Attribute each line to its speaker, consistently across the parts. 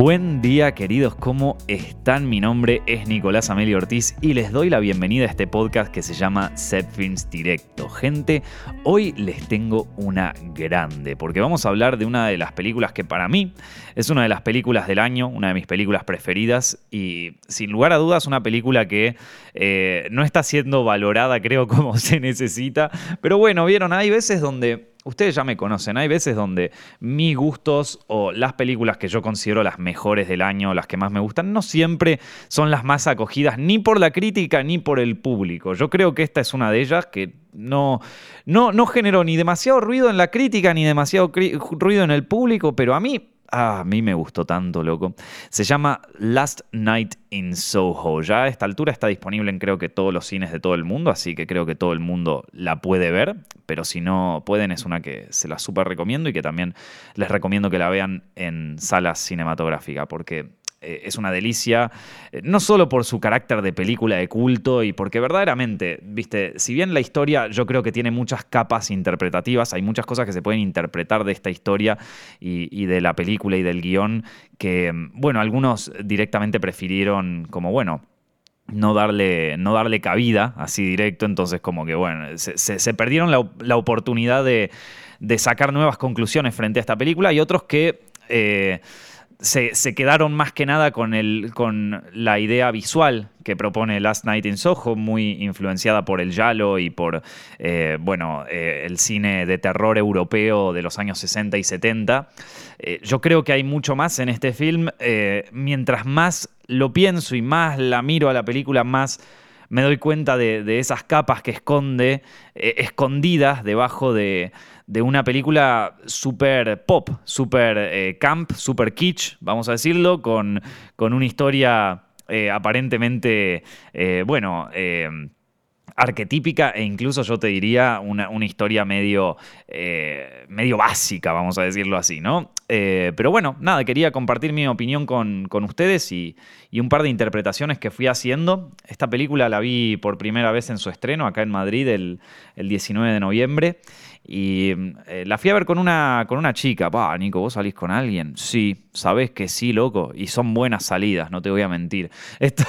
Speaker 1: Buen día queridos, ¿cómo están? Mi nombre es Nicolás Amelio Ortiz y les doy la bienvenida a este podcast que se llama Set Films Directo. Gente, hoy les tengo una grande porque vamos a hablar de una de las películas que para mí es una de las películas del año, una de mis películas preferidas y sin lugar a dudas una película que eh, no está siendo valorada creo como se necesita, pero bueno, vieron, hay veces donde ustedes ya me conocen, hay veces donde mis gustos o las películas que yo considero las mejores del año, las que más me gustan, no siempre son las más acogidas ni por la crítica ni por el público. Yo creo que esta es una de ellas que no, no, no generó ni demasiado ruido en la crítica ni demasiado ruido en el público, pero a mí Ah, a mí me gustó tanto, loco. Se llama Last Night in Soho. Ya a esta altura está disponible en creo que todos los cines de todo el mundo, así que creo que todo el mundo la puede ver. Pero si no pueden, es una que se la súper recomiendo y que también les recomiendo que la vean en salas cinematográficas, porque eh, es una delicia, eh, no solo por su carácter de película de culto y porque verdaderamente, viste, si bien la historia yo creo que tiene muchas capas interpretativas, hay muchas cosas que se pueden interpretar de esta historia y, de la película y del guion que, bueno, algunos directamente prefirieron como, bueno, no darle, no darle cabida así directo, entonces como que bueno, se, perdieron la, oportunidad de, sacar nuevas conclusiones frente a esta película y otros que eh, se, quedaron más que nada con, la idea visual que propone Last Night in Soho, muy influenciada por el Yalo y por eh, bueno, eh, el cine de terror europeo de los años 60 y 70. Eh, yo creo que hay mucho más en este film. mientras más lo pienso y más la miro a la película, más me doy cuenta de, esas capas que esconde, escondidas debajo de, de una película super pop, super eh, camp, super kitsch, vamos a decirlo, con, con una historia eh, aparentemente, eh, bueno, arquetípica e incluso yo te diría una, historia medio, medio básica, vamos a decirlo así, ¿no? pero bueno, nada, quería compartir mi opinión con, ustedes y, un par de interpretaciones que fui haciendo. Esta película la vi por primera vez en su estreno acá en Madrid el, el 19 de noviembre y eh, la fui a ver con una, con una chica. Pa, Nico, ¿vos salís con alguien? Sí, sabés que sí, loco. Y son buenas salidas, no te voy a mentir. Esto...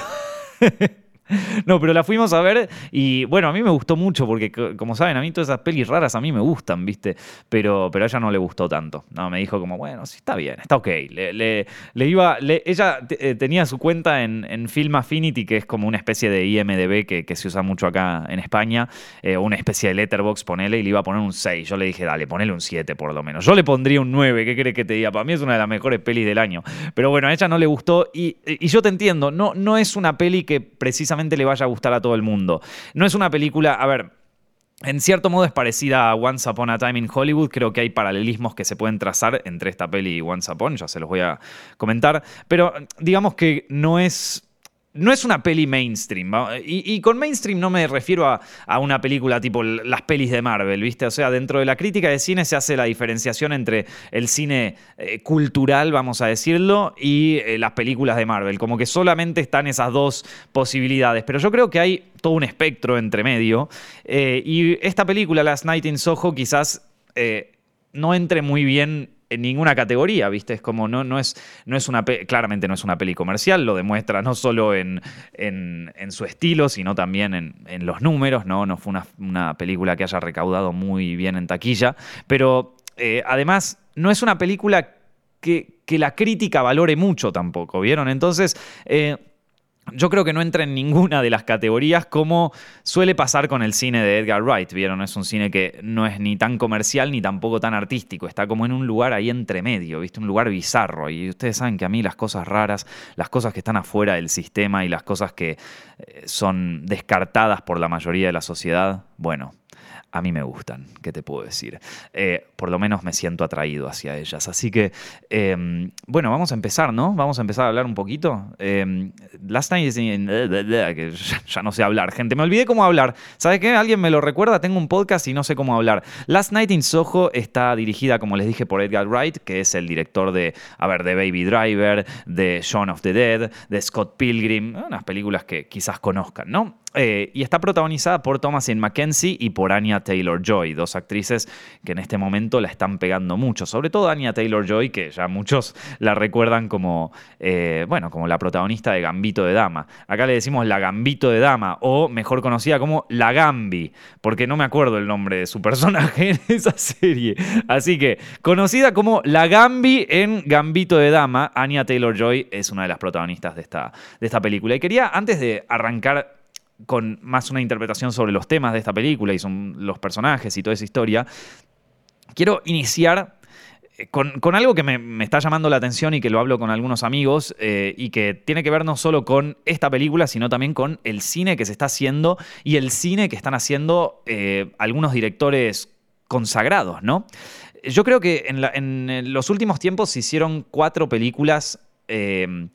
Speaker 1: No, pero la fuimos a ver y bueno, a mí me gustó mucho porque como saben, a mí todas esas pelis raras a mí me gustan, ¿viste? Pero, pero a ella no le gustó tanto. No, me dijo como, bueno, sí, está bien, está ok. Le, iba, ella eh, tenía su cuenta en, Film Affinity, que es como una especie de IMDB que, se usa mucho acá en España, eh, una especie de letterbox, ponele, y le iba a poner un 6. Yo le dije, dale, ponele un 7 por lo menos. Yo le pondría un 9, ¿qué crees que te diga? Para mí es una de las mejores pelis del año. Pero bueno, a ella no le gustó y, y yo te entiendo, no, no es una peli que precisamente le vaya a gustar a todo el mundo. No es una película, a ver, en cierto modo es parecida a Once Upon a Time in Hollywood, creo que hay paralelismos que se pueden trazar entre esta peli y Once Upon, ya se los voy a comentar, pero digamos que no es no es una peli mainstream. Y, con mainstream no me refiero a, una película tipo las pelis de Marvel, ¿viste? O sea, dentro de la crítica de cine se hace la diferenciación entre el cine eh, cultural, vamos a decirlo, y eh, las películas de Marvel. Como que solamente están esas dos posibilidades. Pero yo creo que hay todo un espectro entre medio. Eh, y esta película, Last Night in Soho, quizás no entre muy bien en ninguna categoría, ¿viste? Es como, no, no, es, no es una, claramente no es una peli comercial, lo demuestra no solo en, en, su estilo, sino también en, los números, ¿no? No fue una, película que haya recaudado muy bien en taquilla, pero eh, además no es una película que, que, la crítica valore mucho tampoco, ¿vieron? Entonces... Eh, yo creo que no entra en ninguna de las categorías como suele pasar con el cine de Edgar Wright, ¿vieron? Es un cine que no es ni tan comercial ni tampoco tan artístico, está como en un lugar ahí entre medio, ¿viste? Un lugar bizarro. Y ustedes saben que a mí las cosas raras, las cosas que están afuera del sistema y las cosas que eh, son descartadas por la mayoría de la sociedad, bueno, a mí me gustan, ¿qué te puedo decir? Eh, por lo menos me siento atraído hacia ellas. Así que, em, bueno, vamos a empezar, ¿no? Vamos a empezar a hablar un poquito. Eh, last night, que ya no sé hablar, gente, me olvidé cómo hablar. ¿Sabes qué? Alguien me lo recuerda, tengo un podcast y no sé cómo hablar. Last Night in Soho está dirigida, como les dije, por Edgar Wright, que es el director de, a ver, de Baby Driver, de Shaun of the Dead, de Scott Pilgrim, unas películas que quizás conozcan, ¿no? Eh, y está protagonizada por Thomasin McKenzie y por Anya Taylor Joy, dos actrices que en este momento la están pegando mucho. Sobre todo Anya Taylor Joy, que ya muchos la recuerdan como, eh, bueno, como la protagonista de Gambito de Dama. Acá le decimos la Gambito de Dama, o mejor conocida como la Gambi, porque no me acuerdo el nombre de su personaje en esa serie. Así que, conocida como la Gambi en Gambito de Dama, Anya Taylor Joy es una de las protagonistas de esta, de esta película. Y quería, antes de arrancar con más una interpretación sobre los temas de esta película y son los personajes y toda esa historia, quiero iniciar eh, con, algo que me, está llamando la atención y que lo hablo con algunos amigos eh, y que tiene que ver no solo con esta película, sino también con el cine que se está haciendo y el cine que están haciendo eh, algunos directores consagrados, ¿no? Yo creo que en, los últimos tiempos se hicieron cuatro películas que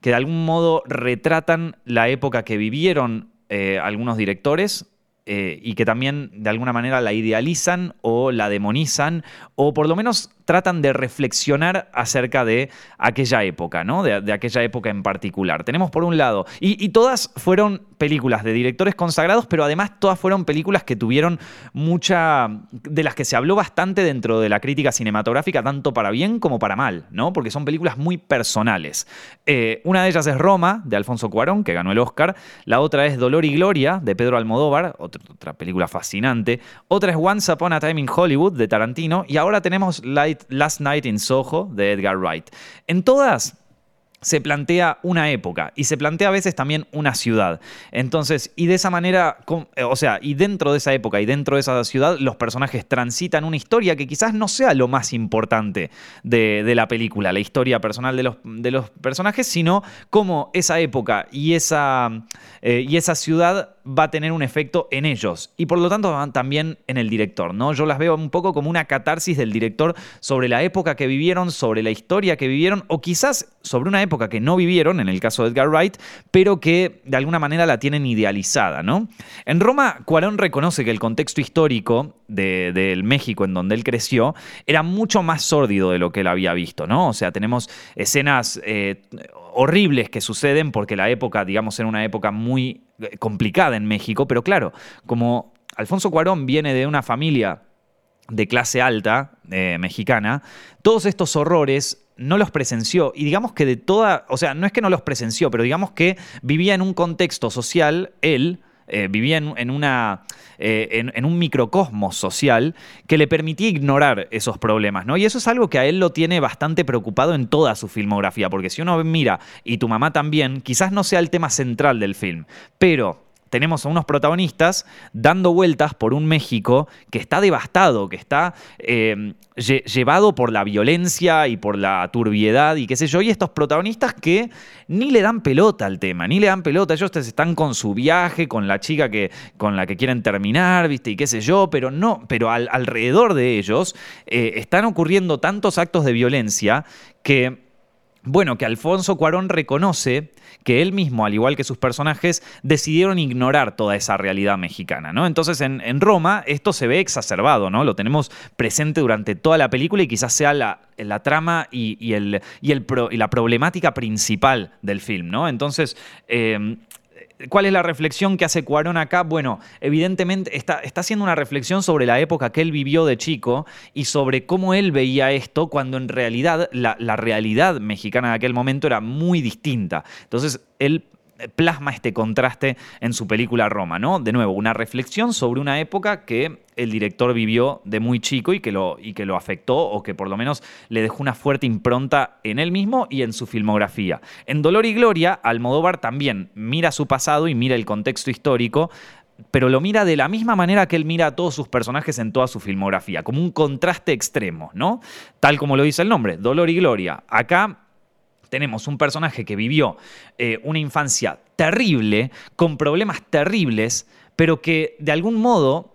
Speaker 1: de algún modo retratan la época que vivieron eh, algunos directores eh, y que también de alguna manera la idealizan o la demonizan o por lo menos tratan de reflexionar acerca de aquella época, ¿no? De, aquella época en particular. Tenemos por un lado, y, todas fueron películas de directores consagrados, pero además todas fueron películas que tuvieron mucha, de las que se habló bastante dentro de la crítica cinematográfica, tanto para bien como para mal, ¿no? Porque son películas muy personales. Eh, una de ellas es Roma, de Alfonso Cuarón, que ganó el Oscar. La otra es Dolor y Gloria, de Pedro Almodóvar, otra, otra película fascinante. Otra es Once Upon a Time in Hollywood, de Tarantino. Y ahora tenemos Light Last Night in Soho de Edgar Wright. En todas se plantea una época y se plantea a veces también una ciudad. Entonces, y de esa manera, eh, o sea, y dentro de esa época y dentro de esa ciudad, los personajes transitan una historia que quizás no sea lo más importante de, la película, la historia personal de los, personajes, sino cómo esa época y esa, eh, y esa ciudad va a tener un efecto en ellos y por lo tanto también en el director, ¿no? Yo las veo un poco como una catarsis del director sobre la época que vivieron, sobre la historia que vivieron o quizás sobre una época que no vivieron, en el caso de Edgar Wright, pero que de alguna manera la tienen idealizada, ¿no? En Roma, Cuarón reconoce que el contexto histórico del México en donde él creció era mucho más sórdido de lo que él había visto, ¿no? O sea, tenemos escenas eh, horribles que suceden porque la época, digamos, era una época muy eh, complicada en México, pero claro, como Alfonso Cuarón viene de una familia de clase alta eh, mexicana, todos estos horrores no los presenció. Y digamos que de toda, o sea, no es que no los presenció, pero digamos que vivía en un contexto social, él, eh, vivía en, eh, en, un microcosmos social que le permitía ignorar esos problemas, ¿no? Y eso es algo que a él lo tiene bastante preocupado en toda su filmografía, porque si uno mira, y tu mamá también, quizás no sea el tema central del film, pero tenemos a unos protagonistas dando vueltas por un México que está devastado, que está eh, llevado por la violencia y por la turbiedad y qué sé yo, y estos protagonistas que ni le dan pelota al tema, ni le dan pelota, ellos están con su viaje, con la chica que, con la que quieren terminar, viste, y qué sé yo, pero no, pero alrededor de ellos eh, están ocurriendo tantos actos de violencia que bueno, que Alfonso Cuarón reconoce que él mismo, al igual que sus personajes, decidieron ignorar toda esa realidad mexicana, ¿no? Entonces en, Roma esto se ve exacerbado, ¿no? Lo tenemos presente durante toda la película y quizás sea la, trama y, el, y, el y, la problemática principal del film, ¿no? Entonces, eh, ¿Cuál es la reflexión que hace Cuarón acá? Bueno, evidentemente está, está, haciendo una reflexión sobre la época que él vivió de chico y sobre cómo él veía esto cuando en realidad la, la realidad mexicana de aquel momento era muy distinta. Entonces él plasma este contraste en su película Roma, ¿no? De nuevo, una reflexión sobre una época que el director vivió de muy chico y que, lo, y que lo afectó o que por lo menos le dejó una fuerte impronta en él mismo y en su filmografía. En Dolor y Gloria, Almodóvar también mira su pasado y mira el contexto histórico, pero lo mira de la misma manera que él mira a todos sus personajes en toda su filmografía, como un contraste extremo, ¿no? Tal como lo dice el nombre, Dolor y Gloria. Acá tenemos un personaje que vivió eh, una infancia terrible, con problemas terribles, pero que de algún modo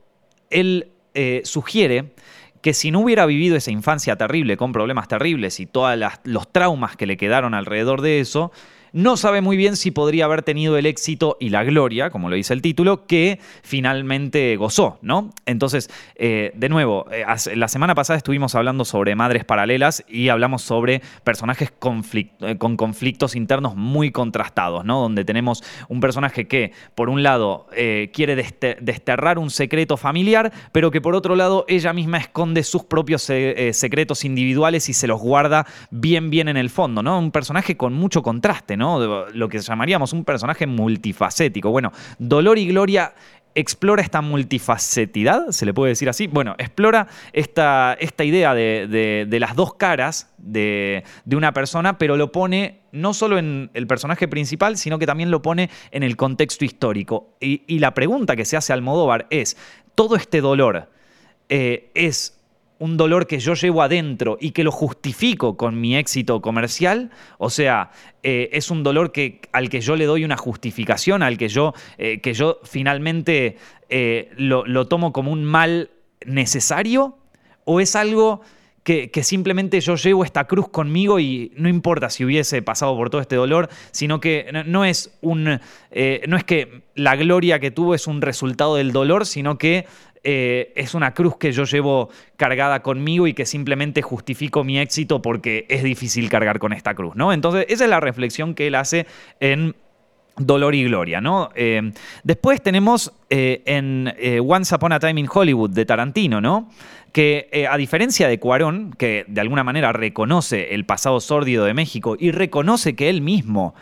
Speaker 1: él eh, sugiere que si no hubiera vivido esa infancia terrible, con problemas terribles y todos los traumas que le quedaron alrededor de eso, no sabe muy bien si podría haber tenido el éxito y la gloria, como lo dice el título, que finalmente gozó, ¿no? Entonces, eh, de nuevo, eh, la semana pasada estuvimos hablando sobre madres paralelas y hablamos sobre personajes eh, con conflictos internos muy contrastados, ¿no? Donde tenemos un personaje que, por un lado, quiere desterrar un secreto familiar, pero que por otro lado ella misma esconde sus propios secretos individuales y se los guarda bien, bien en el fondo, ¿no? Un personaje con mucho contraste. Lo que llamaríamos un personaje multifacético. Bueno, Dolor y Gloria explora esta multifacetidad, se le puede decir así. Bueno, explora esta, esta idea de, las dos caras de, una persona, pero lo pone no solo en el personaje principal, sino que también lo pone en el contexto histórico. Y, la pregunta que se hace al Modóvar es, ¿todo este dolor eh, es un dolor que yo llevo adentro y que lo justifico con mi éxito comercial, o sea, eh, es un dolor que, al que yo le doy una justificación, al que yo, eh, que yo finalmente eh, lo, tomo como un mal necesario, o es algo que, simplemente yo llevo esta cruz conmigo y no importa si hubiese pasado por todo este dolor, sino que no, es un, no es que la gloria que tuvo es un resultado del dolor, sino que eh, es una cruz que yo llevo cargada conmigo y que simplemente justifico mi éxito porque es difícil cargar con esta cruz, ¿no? Entonces, esa es la reflexión que él hace en Dolor y Gloria, ¿no? Eh, después tenemos eh, en Once Upon a Time in Hollywood de Tarantino, ¿no? Que a diferencia de Cuarón, que de alguna manera reconoce el pasado sórdido de México y reconoce que él mismo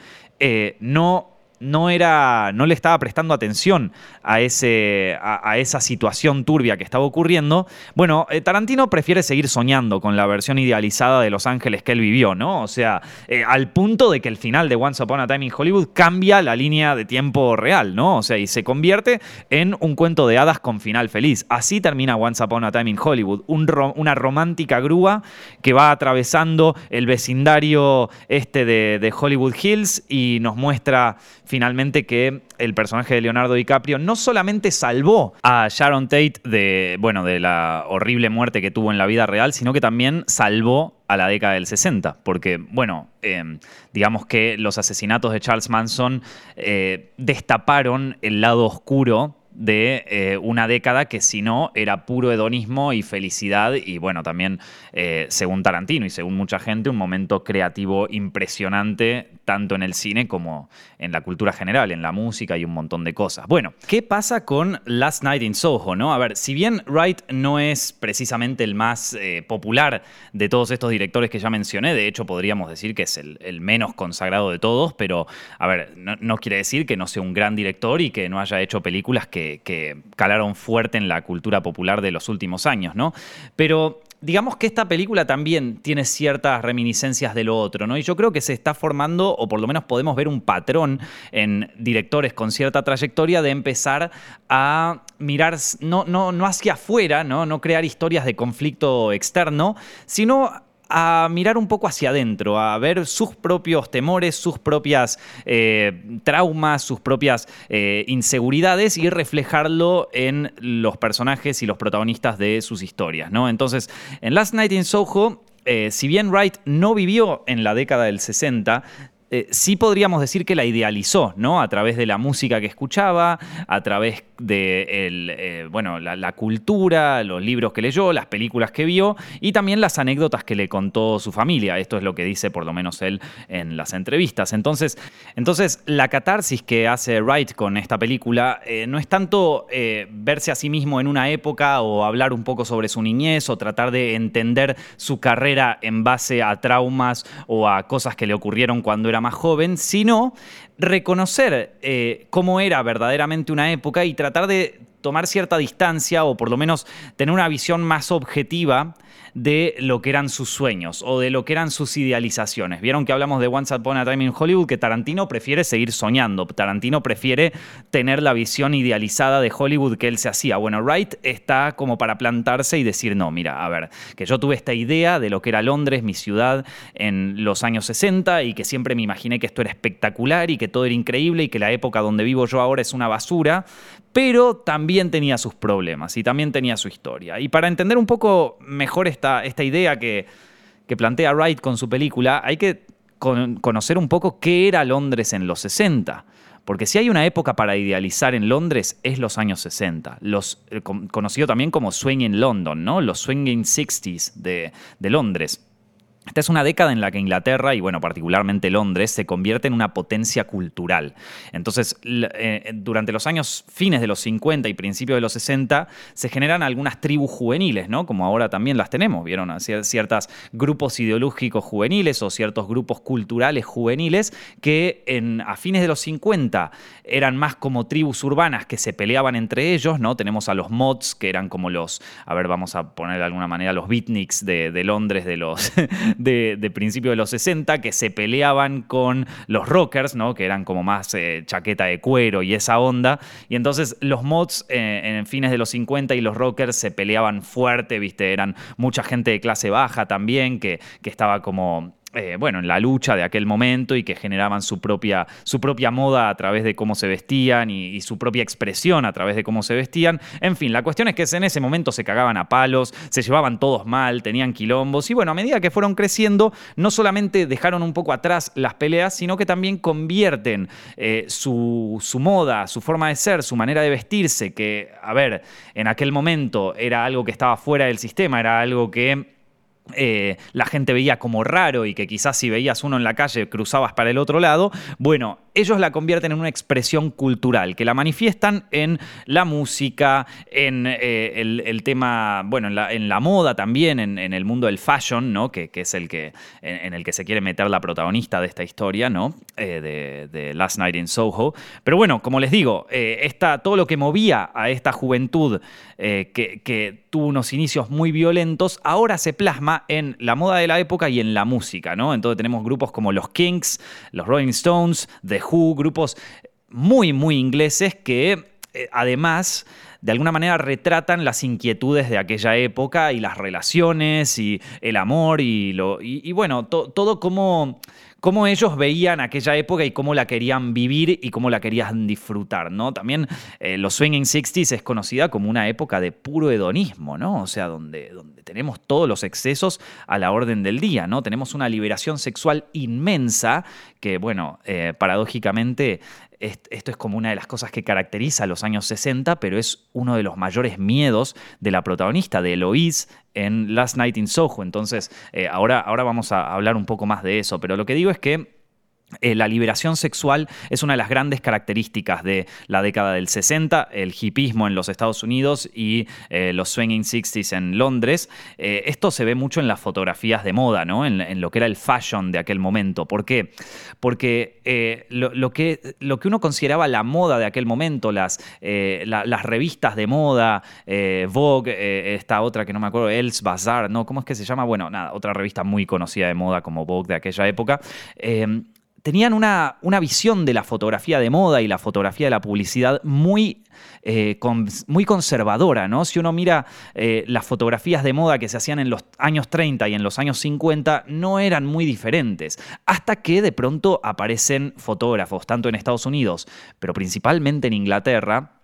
Speaker 1: no no, era, no le estaba prestando atención a, ese, a, esa situación turbia que estaba ocurriendo, bueno, eh, Tarantino prefiere seguir soñando con la versión idealizada de Los Ángeles que él vivió, ¿no? O sea, eh, al punto de que el final de Once Upon a Time in Hollywood cambia la línea de tiempo real, ¿no? O sea, y se convierte en un cuento de hadas con final feliz. Así termina Once Upon a Time in Hollywood, una romántica grúa que va atravesando el vecindario este de, de Hollywood Hills y nos muestra finalmente que el personaje de Leonardo DiCaprio no solamente salvó a Sharon Tate de, bueno, de la horrible muerte que tuvo en la vida real, sino que también salvó a la década del 60, porque, bueno, em, digamos que los asesinatos de Charles Manson eh, destaparon el lado oscuro de eh, una década que si no era puro hedonismo y felicidad y bueno, también eh, según Tarantino y según mucha gente, un momento creativo impresionante tanto en el cine como en la cultura general, en la música y un montón de cosas. Bueno, ¿qué pasa con Last Night in Soho? ¿no? A ver, si bien Wright no es precisamente el más eh, popular de todos estos directores que ya mencioné, de hecho podríamos decir que es el, menos consagrado de todos, pero a ver, no quiere decir que no sea un gran director y que no haya hecho películas que que, calaron fuerte en la cultura popular de los últimos años, ¿no? Pero digamos que esta película también tiene ciertas reminiscencias de lo otro, ¿no? Y yo creo que se está formando, o por lo menos podemos ver un patrón en directores con cierta trayectoria de empezar a mirar no, no, no hacia afuera, ¿no? no crear historias de conflicto externo, sino a mirar un poco hacia adentro, a ver sus propios temores, sus propias eh, traumas, sus propias eh, inseguridades y reflejarlo en los personajes y los protagonistas de sus historias. ¿no? Entonces, en Last Night in Soho, eh, si bien Wright no vivió en la década del 60, eh, sí podríamos decir que la idealizó, ¿no? A través de la música que escuchaba, a través de eh, bueno, la, cultura, los libros que leyó, las películas que vio y también las anécdotas que le contó su familia. Esto es lo que dice por lo menos él en las entrevistas. Entonces, entonces la catarsis que hace Wright con esta película eh, no es tanto verse a sí mismo en una época o hablar un poco sobre su niñez o tratar de entender su carrera en base a traumas o a cosas que le ocurrieron cuando era más joven, sino reconocer eh, cómo era verdaderamente una época y tratar de tomar cierta distancia o por lo menos tener una visión más objetiva de lo que eran sus sueños o de lo que eran sus idealizaciones. Vieron que hablamos de Once Upon a Time in Hollywood, que Tarantino prefiere seguir soñando, Tarantino prefiere tener la visión idealizada de Hollywood que él se hacía. Bueno, Wright está como para plantarse y decir, no, mira, a ver, que yo tuve esta idea de lo que era Londres, mi ciudad, en los años 60 y que siempre me imaginé que esto era espectacular y que todo era increíble y que la época donde vivo yo ahora es una basura, pero también tenía sus problemas y también tenía su historia. Y para entender un poco mejor esta, esta idea que, plantea Wright con su película, hay que conocer un poco qué era Londres en los 60. Porque si hay una época para idealizar en Londres es los años 60, los, eh, conocido también como Swinging London, ¿no? los Swinging 60s de, de Londres. Esta es una década en la que Inglaterra, y bueno, particularmente Londres, se convierte en una potencia cultural. Entonces, eh, durante los años fines de los 50 y principios de los 60, se generan algunas tribus juveniles, ¿no? Como ahora también las tenemos, ¿vieron? Ciertos grupos ideológicos juveniles o ciertos grupos culturales juveniles que a fines de los 50 eran más como tribus urbanas que se peleaban entre ellos, ¿no? Tenemos a los mods, que eran como los, a ver, vamos a poner de alguna manera, los beatniks de Londres, de los de, principios de los 60 que se peleaban con los rockers, ¿no? que eran como más eh, chaqueta de cuero y esa onda. Y entonces los mods eh, en fines de los 50 y los rockers se peleaban fuerte, ¿viste? Eran mucha gente de clase baja también que, que estaba como eh, bueno, en la lucha de aquel momento y que generaban su propia, su propia moda a través de cómo se vestían y, su propia expresión a través de cómo se vestían. En fin, la cuestión es que en ese momento se cagaban a palos, se llevaban todos mal, tenían quilombos y bueno, a medida que fueron creciendo, no solamente dejaron un poco atrás las peleas, sino que también convierten eh, su, su moda, su forma de ser, su manera de vestirse, que, a ver, en aquel momento era algo que estaba fuera del sistema, era algo que eh, la gente veía como raro y que quizás si veías uno en la calle cruzabas para el otro lado, bueno, ellos la convierten en una expresión cultural, que la manifiestan en la música, en eh, el, tema, bueno, en la, moda también, en, el mundo del fashion, ¿no? Que, es el que, en, el que se quiere meter la protagonista de esta historia, ¿no? Eh, de, Last Night in Soho. Pero bueno, como les digo, todo lo que movía a esta juventud que, que tuvo unos inicios muy violentos, ahora se plasma en la moda de la época y en la música, ¿no? Entonces tenemos grupos como los Kinks, los Rolling Stones, The Who, grupos muy, muy ingleses que eh, además de alguna manera retratan las inquietudes de aquella época y las relaciones y el amor y, lo, bueno, todo como cómo ellos veían aquella época y cómo la querían vivir y cómo la querían disfrutar, ¿no? También eh, los Swinging 60s es conocida como una época de puro hedonismo, ¿no? O sea, donde, donde tenemos todos los excesos a la orden del día, ¿no? Tenemos una liberación sexual inmensa que, bueno, eh, paradójicamente esto es como una de las cosas que caracteriza a los años 60, pero es uno de los mayores miedos de la protagonista, de Eloise, en Last Night in Soho. Entonces, eh, ahora, ahora vamos a hablar un poco más de eso, pero lo que digo es que eh, la liberación sexual es una de las grandes características de la década del 60, el hipismo en los Estados Unidos y eh, los swinging 60s en Londres. Eh, esto se ve mucho en las fotografías de moda, ¿no? en, lo que era el fashion de aquel momento. ¿Por qué? Porque lo, que, uno consideraba la moda de aquel momento, las, las revistas de moda, Vogue, esta otra que no me acuerdo, Els Bazaar, ¿no? ¿Cómo es que se llama? Bueno, nada, otra revista muy conocida de moda como Vogue de aquella época tenían una, una, visión de la fotografía de moda y la fotografía de la publicidad muy, eh, muy conservadora, ¿no? Si uno mira eh, las fotografías de moda que se hacían en los años 30 y en los años 50, no eran muy diferentes, hasta que de pronto aparecen fotógrafos, tanto en Estados Unidos, pero principalmente en Inglaterra,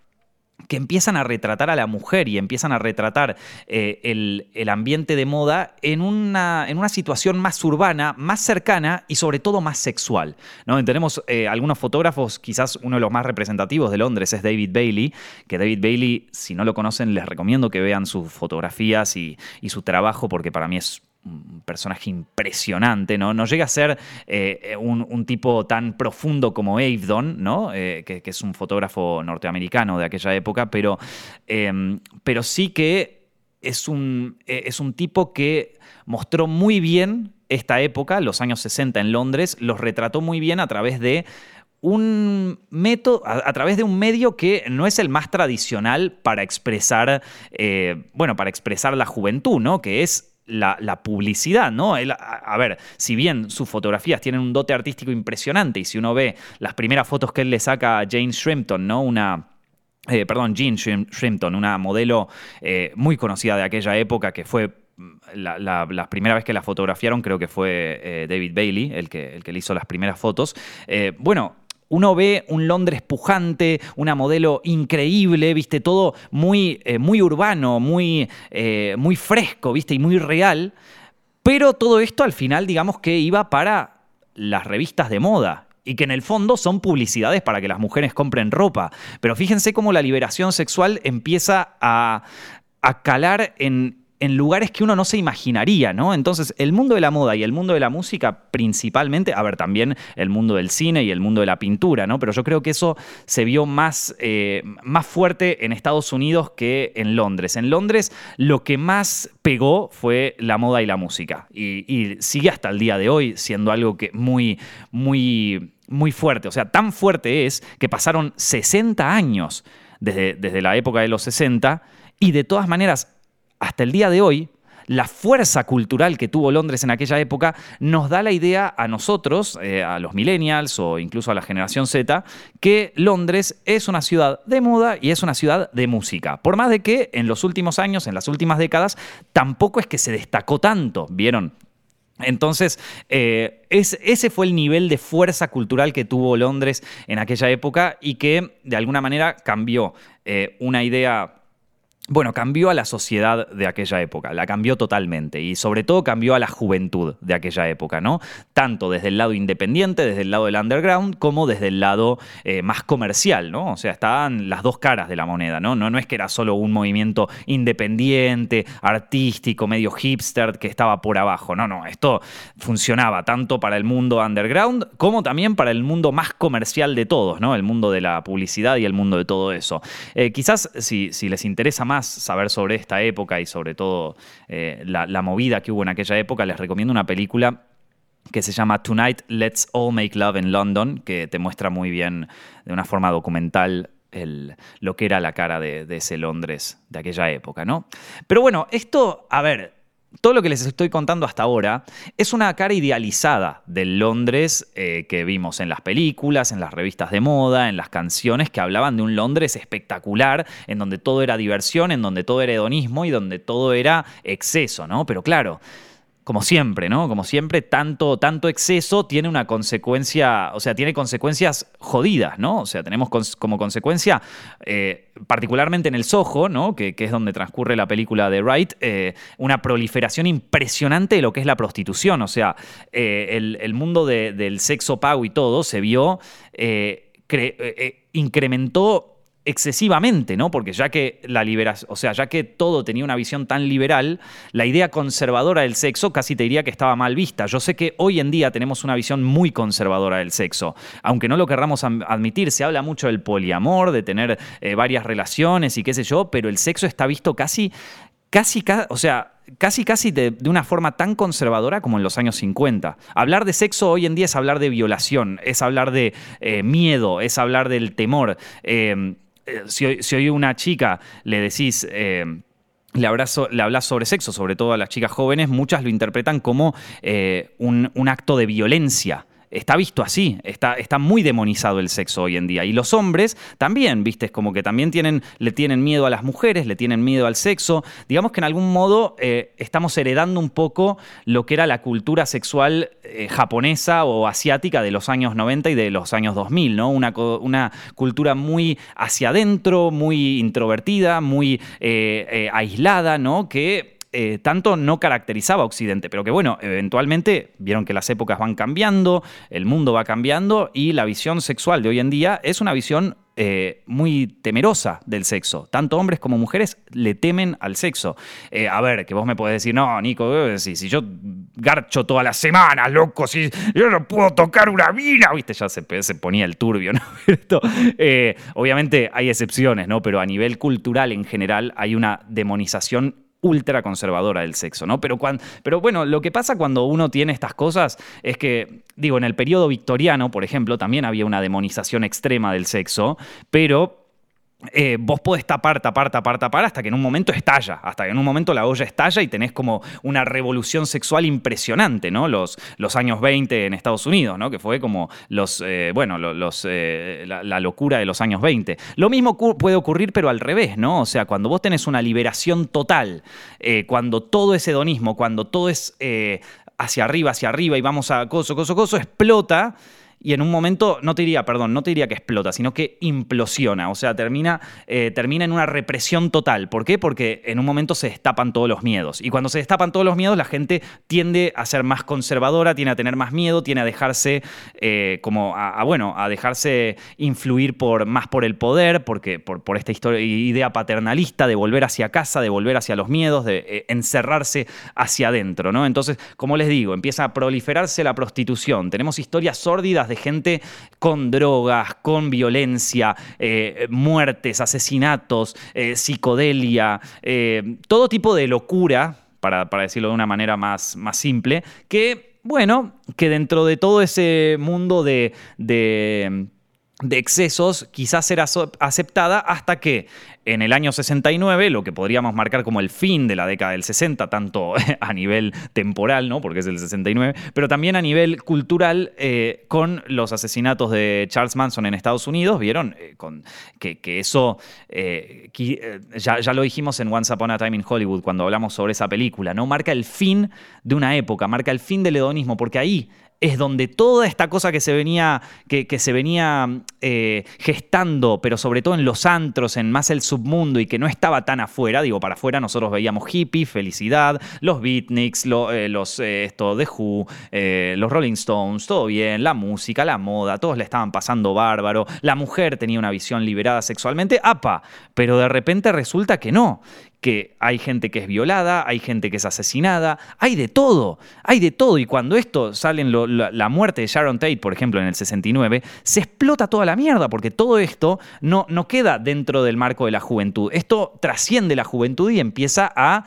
Speaker 1: que empiezan a retratar a la mujer y empiezan a retratar eh, el, ambiente de moda en una, en una, situación más urbana, más cercana y sobre todo más sexual. ¿no? Tenemos eh, algunos fotógrafos, quizás uno de los más representativos de Londres es David Bailey, que David Bailey, si no lo conocen, les recomiendo que vean sus fotografías y, y su trabajo porque para mí es un personaje impresionante, ¿no? No llega a ser eh, un, tipo tan profundo como Avedon, ¿no? Eh, que, es un fotógrafo norteamericano de aquella época, pero, em, pero sí que es un, eh, es un tipo que mostró muy bien esta época, los años 60 en Londres, los retrató muy bien a través de un método, a, través de un medio que no es el más tradicional para expresar, bueno, para expresar la juventud, ¿no? Que es la, publicidad, ¿no? a, ver, si bien sus fotografías tienen un dote artístico impresionante y si uno ve las primeras fotos que él le saca a Jane Shrimpton, ¿no? Una... Eh, perdón, Jean Shrimpton, una modelo eh, muy conocida de aquella época que fue mm, la, primera vez que la fotografiaron creo que fue eh, David Bailey, el que, el que le hizo las primeras fotos. bueno, uno ve un Londres pujante, una modelo increíble, viste, todo muy, eh, muy urbano, muy, eh, muy fresco, viste, y muy real. Pero todo esto al final, digamos que iba para las revistas de moda y que en el fondo son publicidades para que las mujeres compren ropa. Pero fíjense cómo la liberación sexual empieza a, a calar en, en lugares que uno no se imaginaría, ¿no? Entonces, el mundo de la moda y el mundo de la música principalmente, a ver, también el mundo del cine y el mundo de la pintura, ¿no? Pero yo creo que eso se vio más, eh, más fuerte en Estados Unidos que en Londres. En Londres lo que más pegó fue la moda y la música. Y, sigue hasta el día de hoy siendo algo que muy, muy, muy fuerte. O sea, tan fuerte es que pasaron 60 años desde, desde la época de los 60 y de todas maneras hasta el día de hoy, la fuerza cultural que tuvo Londres en aquella época nos da la idea a nosotros, eh, a los millennials o incluso a la generación Z, que Londres es una ciudad de moda y es una ciudad de música. Por más de que en los últimos años, en las últimas décadas, tampoco es que se destacó tanto, ¿vieron? Entonces, eh, ese fue el nivel de fuerza cultural que tuvo Londres en aquella época y que de alguna manera cambió eh, una idea bueno, cambió a la sociedad de aquella época, la cambió totalmente y sobre todo cambió a la juventud de aquella época, ¿no? Tanto desde el lado independiente, desde el lado del underground, como desde el lado eh, más comercial, ¿no? O sea, estaban las dos caras de la moneda, ¿no? ¿no? No es que era solo un movimiento independiente, artístico, medio hipster que estaba por abajo, no, no, esto funcionaba tanto para el mundo underground como también para el mundo más comercial de todos, ¿no? El mundo de la publicidad y el mundo de todo eso. Eh, quizás si, si les interesa más, saber sobre esta época y sobre todo eh, la, movida que hubo en aquella época, les recomiendo una película que se llama Tonight Let's All Make Love in London, que te muestra muy bien de una forma documental el, lo que era la cara de, de, ese Londres de aquella época, ¿no? Pero bueno, esto, a ver, todo lo que les estoy contando hasta ahora es una cara idealizada del Londres eh, que vimos en las películas, en las revistas de moda, en las canciones que hablaban de un Londres espectacular, en donde todo era diversión, en donde todo era hedonismo y donde todo era exceso, ¿no? Pero claro, como siempre, ¿no? Como siempre, tanto, tanto exceso tiene una consecuencia, o sea, tiene consecuencias jodidas, ¿no? O sea, tenemos como consecuencia, eh, particularmente en el Soho, ¿no? Que, es donde transcurre la película de Wright, eh, una proliferación impresionante de lo que es la prostitución. O sea, eh, el, mundo del sexo pago y todo se vio, incrementó excesivamente, ¿no? Porque ya que la liberación, o sea, ya que todo tenía una visión tan liberal, la idea conservadora del sexo casi te diría que estaba mal vista. Yo sé que hoy en día tenemos una visión muy conservadora del sexo, aunque no lo querramos admitir, se habla mucho del poliamor, de tener eh, varias relaciones y qué sé yo, pero el sexo está visto casi, casi, o sea, casi casi de, una forma tan conservadora como en los años 50. Hablar de sexo hoy en día es hablar de violación, es hablar de eh, miedo, es hablar del temor. Eh, eh, si, si, hoy una chica le decís... Eh, le, le hablas sobre sexo, sobre todo a las chicas jóvenes, muchas lo interpretan como eh, un acto de violencia está visto así, está, está, muy demonizado el sexo hoy en día. Y los hombres también, viste, es como que también tienen, le tienen miedo a las mujeres, le tienen miedo al sexo. Digamos que en algún modo eh, estamos heredando un poco lo que era la cultura sexual eh, japonesa o asiática de los años 90 y de los años 2000, ¿no? Una, cultura muy hacia adentro, muy introvertida, muy eh, aislada, ¿no? Que eh, tanto no caracterizaba a Occidente, pero que bueno, eventualmente vieron que las épocas van cambiando, el mundo va cambiando y la visión sexual de hoy en día es una visión eh, muy temerosa del sexo. Tanto hombres como mujeres le temen al sexo. Eh, a ver, que vos me podés decir, no, Nico, si, si, yo garcho todas las semanas, loco, si yo no puedo tocar una mina, viste, ya se, se ponía el turbio, ¿no? obviamente hay excepciones, ¿no? Pero a nivel cultural en general hay una demonización ultra conservadora del sexo, ¿no? Pero, pero bueno, lo que pasa cuando uno tiene estas cosas es que, digo, en el periodo victoriano, por ejemplo, también había una demonización extrema del sexo, pero eh, vos podés tapar, tapar, tapar, tapar hasta que en un momento estalla, hasta que en un momento la olla estalla y tenés como una revolución sexual impresionante, ¿no? Los, los años 20 en Estados Unidos, ¿no? Que fue como los, eh, bueno, los, eh, la, locura de los años 20. Lo mismo puede ocurrir, pero al revés, ¿no? O sea, cuando vos tenés una liberación total, cuando todo es hedonismo, cuando todo es hacia arriba, hacia arriba y vamos a coso, coso, coso, explota y en un momento, no te diría, perdón, no te diría que explota, sino que implosiona, o sea, termina, eh, termina en una represión total. ¿Por qué? Porque en un momento se destapan todos los miedos. Y cuando se destapan todos los miedos, la gente tiende a ser más conservadora, tiende a tener más miedo, tiende a dejarse, eh, como, a, bueno, a dejarse influir por, más por el poder, porque, por, por esta historia, idea paternalista de volver hacia casa, de volver hacia los miedos, de eh, encerrarse hacia adentro, ¿no? Entonces, como les digo, empieza a proliferarse la prostitución. Tenemos historias sórdidas de gente con drogas, con violencia, eh, muertes, asesinatos, eh, psicodelia, todo tipo de locura, para, decirlo de una manera más, más simple, que, bueno, que dentro de todo ese mundo de excesos quizás era aceptada hasta que en el año 69, lo que podríamos marcar como el fin de la década del 60, tanto a nivel temporal, ¿no? porque es el 69, pero también a nivel cultural, eh, con los asesinatos de Charles Manson en Estados Unidos, vieron eh, con, que, eso, eh, ya, ya, lo dijimos en Once Upon a Time in Hollywood, cuando hablamos sobre esa película, ¿no? marca el fin de una época, marca el fin del hedonismo, porque ahí es donde toda esta cosa que se venía, que, se venía eh, gestando, pero sobre todo en los antros, en más el submundo y que no estaba tan afuera, digo, para afuera nosotros veíamos hippie, felicidad, los beatniks, eh, los eh, esto, The Who, los Rolling Stones, todo bien, la música, la moda, todos le estaban pasando bárbaro, la mujer tenía una visión liberada sexualmente, apa, pero de repente resulta que no, que hay gente que es violada, hay gente que es asesinada, hay de todo, hay de todo. Y cuando esto sale en la, muerte de Sharon Tate, por ejemplo, en el 69, se explota toda la mierda, porque todo esto no, no queda dentro del marco de la juventud. Esto trasciende la juventud y empieza a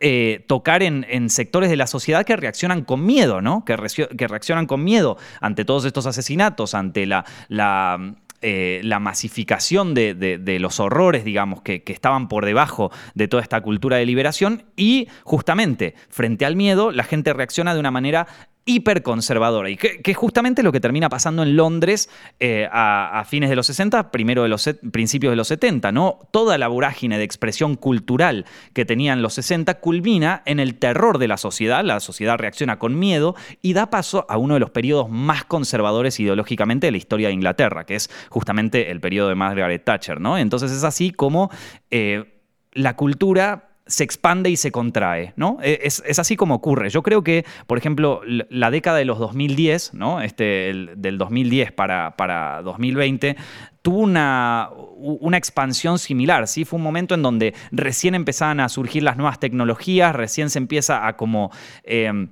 Speaker 1: eh, tocar en, sectores de la sociedad que reaccionan con miedo, ¿no? Que, que reaccionan con miedo ante todos estos asesinatos, ante la, la eh, la masificación de, los horrores, digamos, que, estaban por debajo de toda esta cultura de liberación y justamente frente al miedo la gente reacciona de una manera hiperconservadora y que, es justamente lo que termina pasando en Londres eh, a, fines de los 60, primero de los principios de los 70, ¿no? Toda la vorágine de expresión cultural que tenían los 60 culmina en el terror de la sociedad, la sociedad reacciona con miedo y da paso a uno de los periodos más conservadores ideológicamente de la historia de Inglaterra, que es justamente el periodo de Margaret Thatcher, ¿no? Entonces es así como eh, la cultura se expande y se contrae, ¿no? E, es, así como ocurre. Yo creo que, por ejemplo, la década de los 2010, ¿no? Este, del 2010 para, para 2020, tuvo una, una, expansión similar, ¿sí? Fue un momento en donde recién empezaban a surgir las nuevas tecnologías, recién se empieza a como... Em,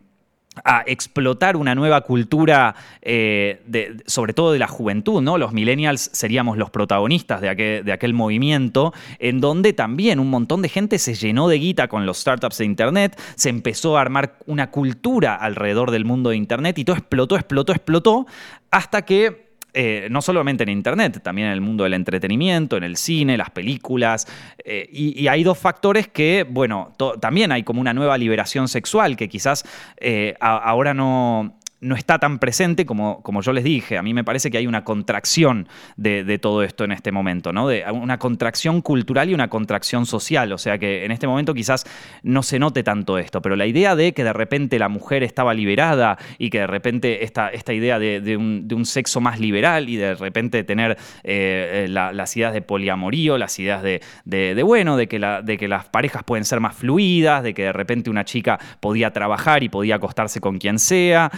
Speaker 1: a explotar una nueva cultura, eh, sobre todo de la juventud, ¿no? Los millennials seríamos los protagonistas de aquel, de aquel, movimiento, en donde también un montón de gente se llenó de guita con los startups de Internet, se empezó a armar una cultura alrededor del mundo de Internet y todo explotó, explotó, explotó, hasta que eh, no solamente en Internet, también en el mundo del entretenimiento, en el cine, las películas. Eh, y, hay dos factores que, bueno, también hay como una nueva liberación sexual que quizás eh, ahora no, no está tan presente como, como yo les dije. A mí me parece que hay una contracción de, todo esto en este momento, ¿no? De una contracción cultural y una contracción social. O sea que en este momento quizás no se note tanto esto, pero la idea de que de repente la mujer estaba liberada y que de repente esta, esta idea de, un, sexo más liberal y de repente tener eh, eh, las ideas de poliamorío, las ideas de, bueno, de que, de que las parejas pueden ser más fluidas, de que de repente una chica podía trabajar y podía acostarse con quien sea.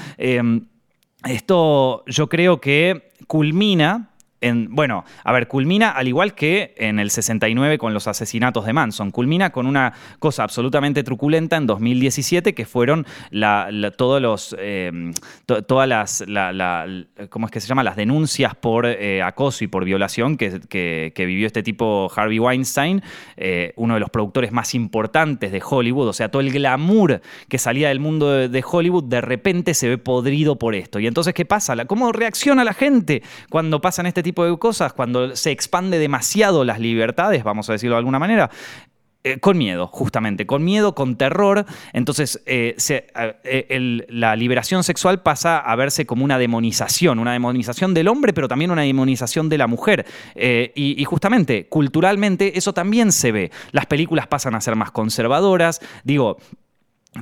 Speaker 1: Esto yo creo que culmina bueno, a ver, culmina al igual que en el 69 con los asesinatos de Manson, culmina con una cosa absolutamente truculenta en 2017 que fueron todos eh, todas las, ¿cómo es que se llama? Las denuncias por eh, acoso y por violación que, vivió este tipo Harvey Weinstein, eh, uno de los productores más importantes de Hollywood, o sea, todo el glamour que salía del mundo de, de Hollywood de repente se ve podrido por esto. Y entonces, ¿qué pasa? ¿Cómo reacciona la gente cuando pasan este tipo tipo de cosas, cuando se expande demasiado las libertades, vamos a decirlo de alguna manera, eh, con miedo, justamente, con miedo, con terror. Entonces, eh, eh, la liberación sexual pasa a verse como una demonización, una demonización del hombre, pero también una demonización de la mujer. Y, y, justamente, culturalmente, eso también se ve. Las películas pasan a ser más conservadoras. Digo,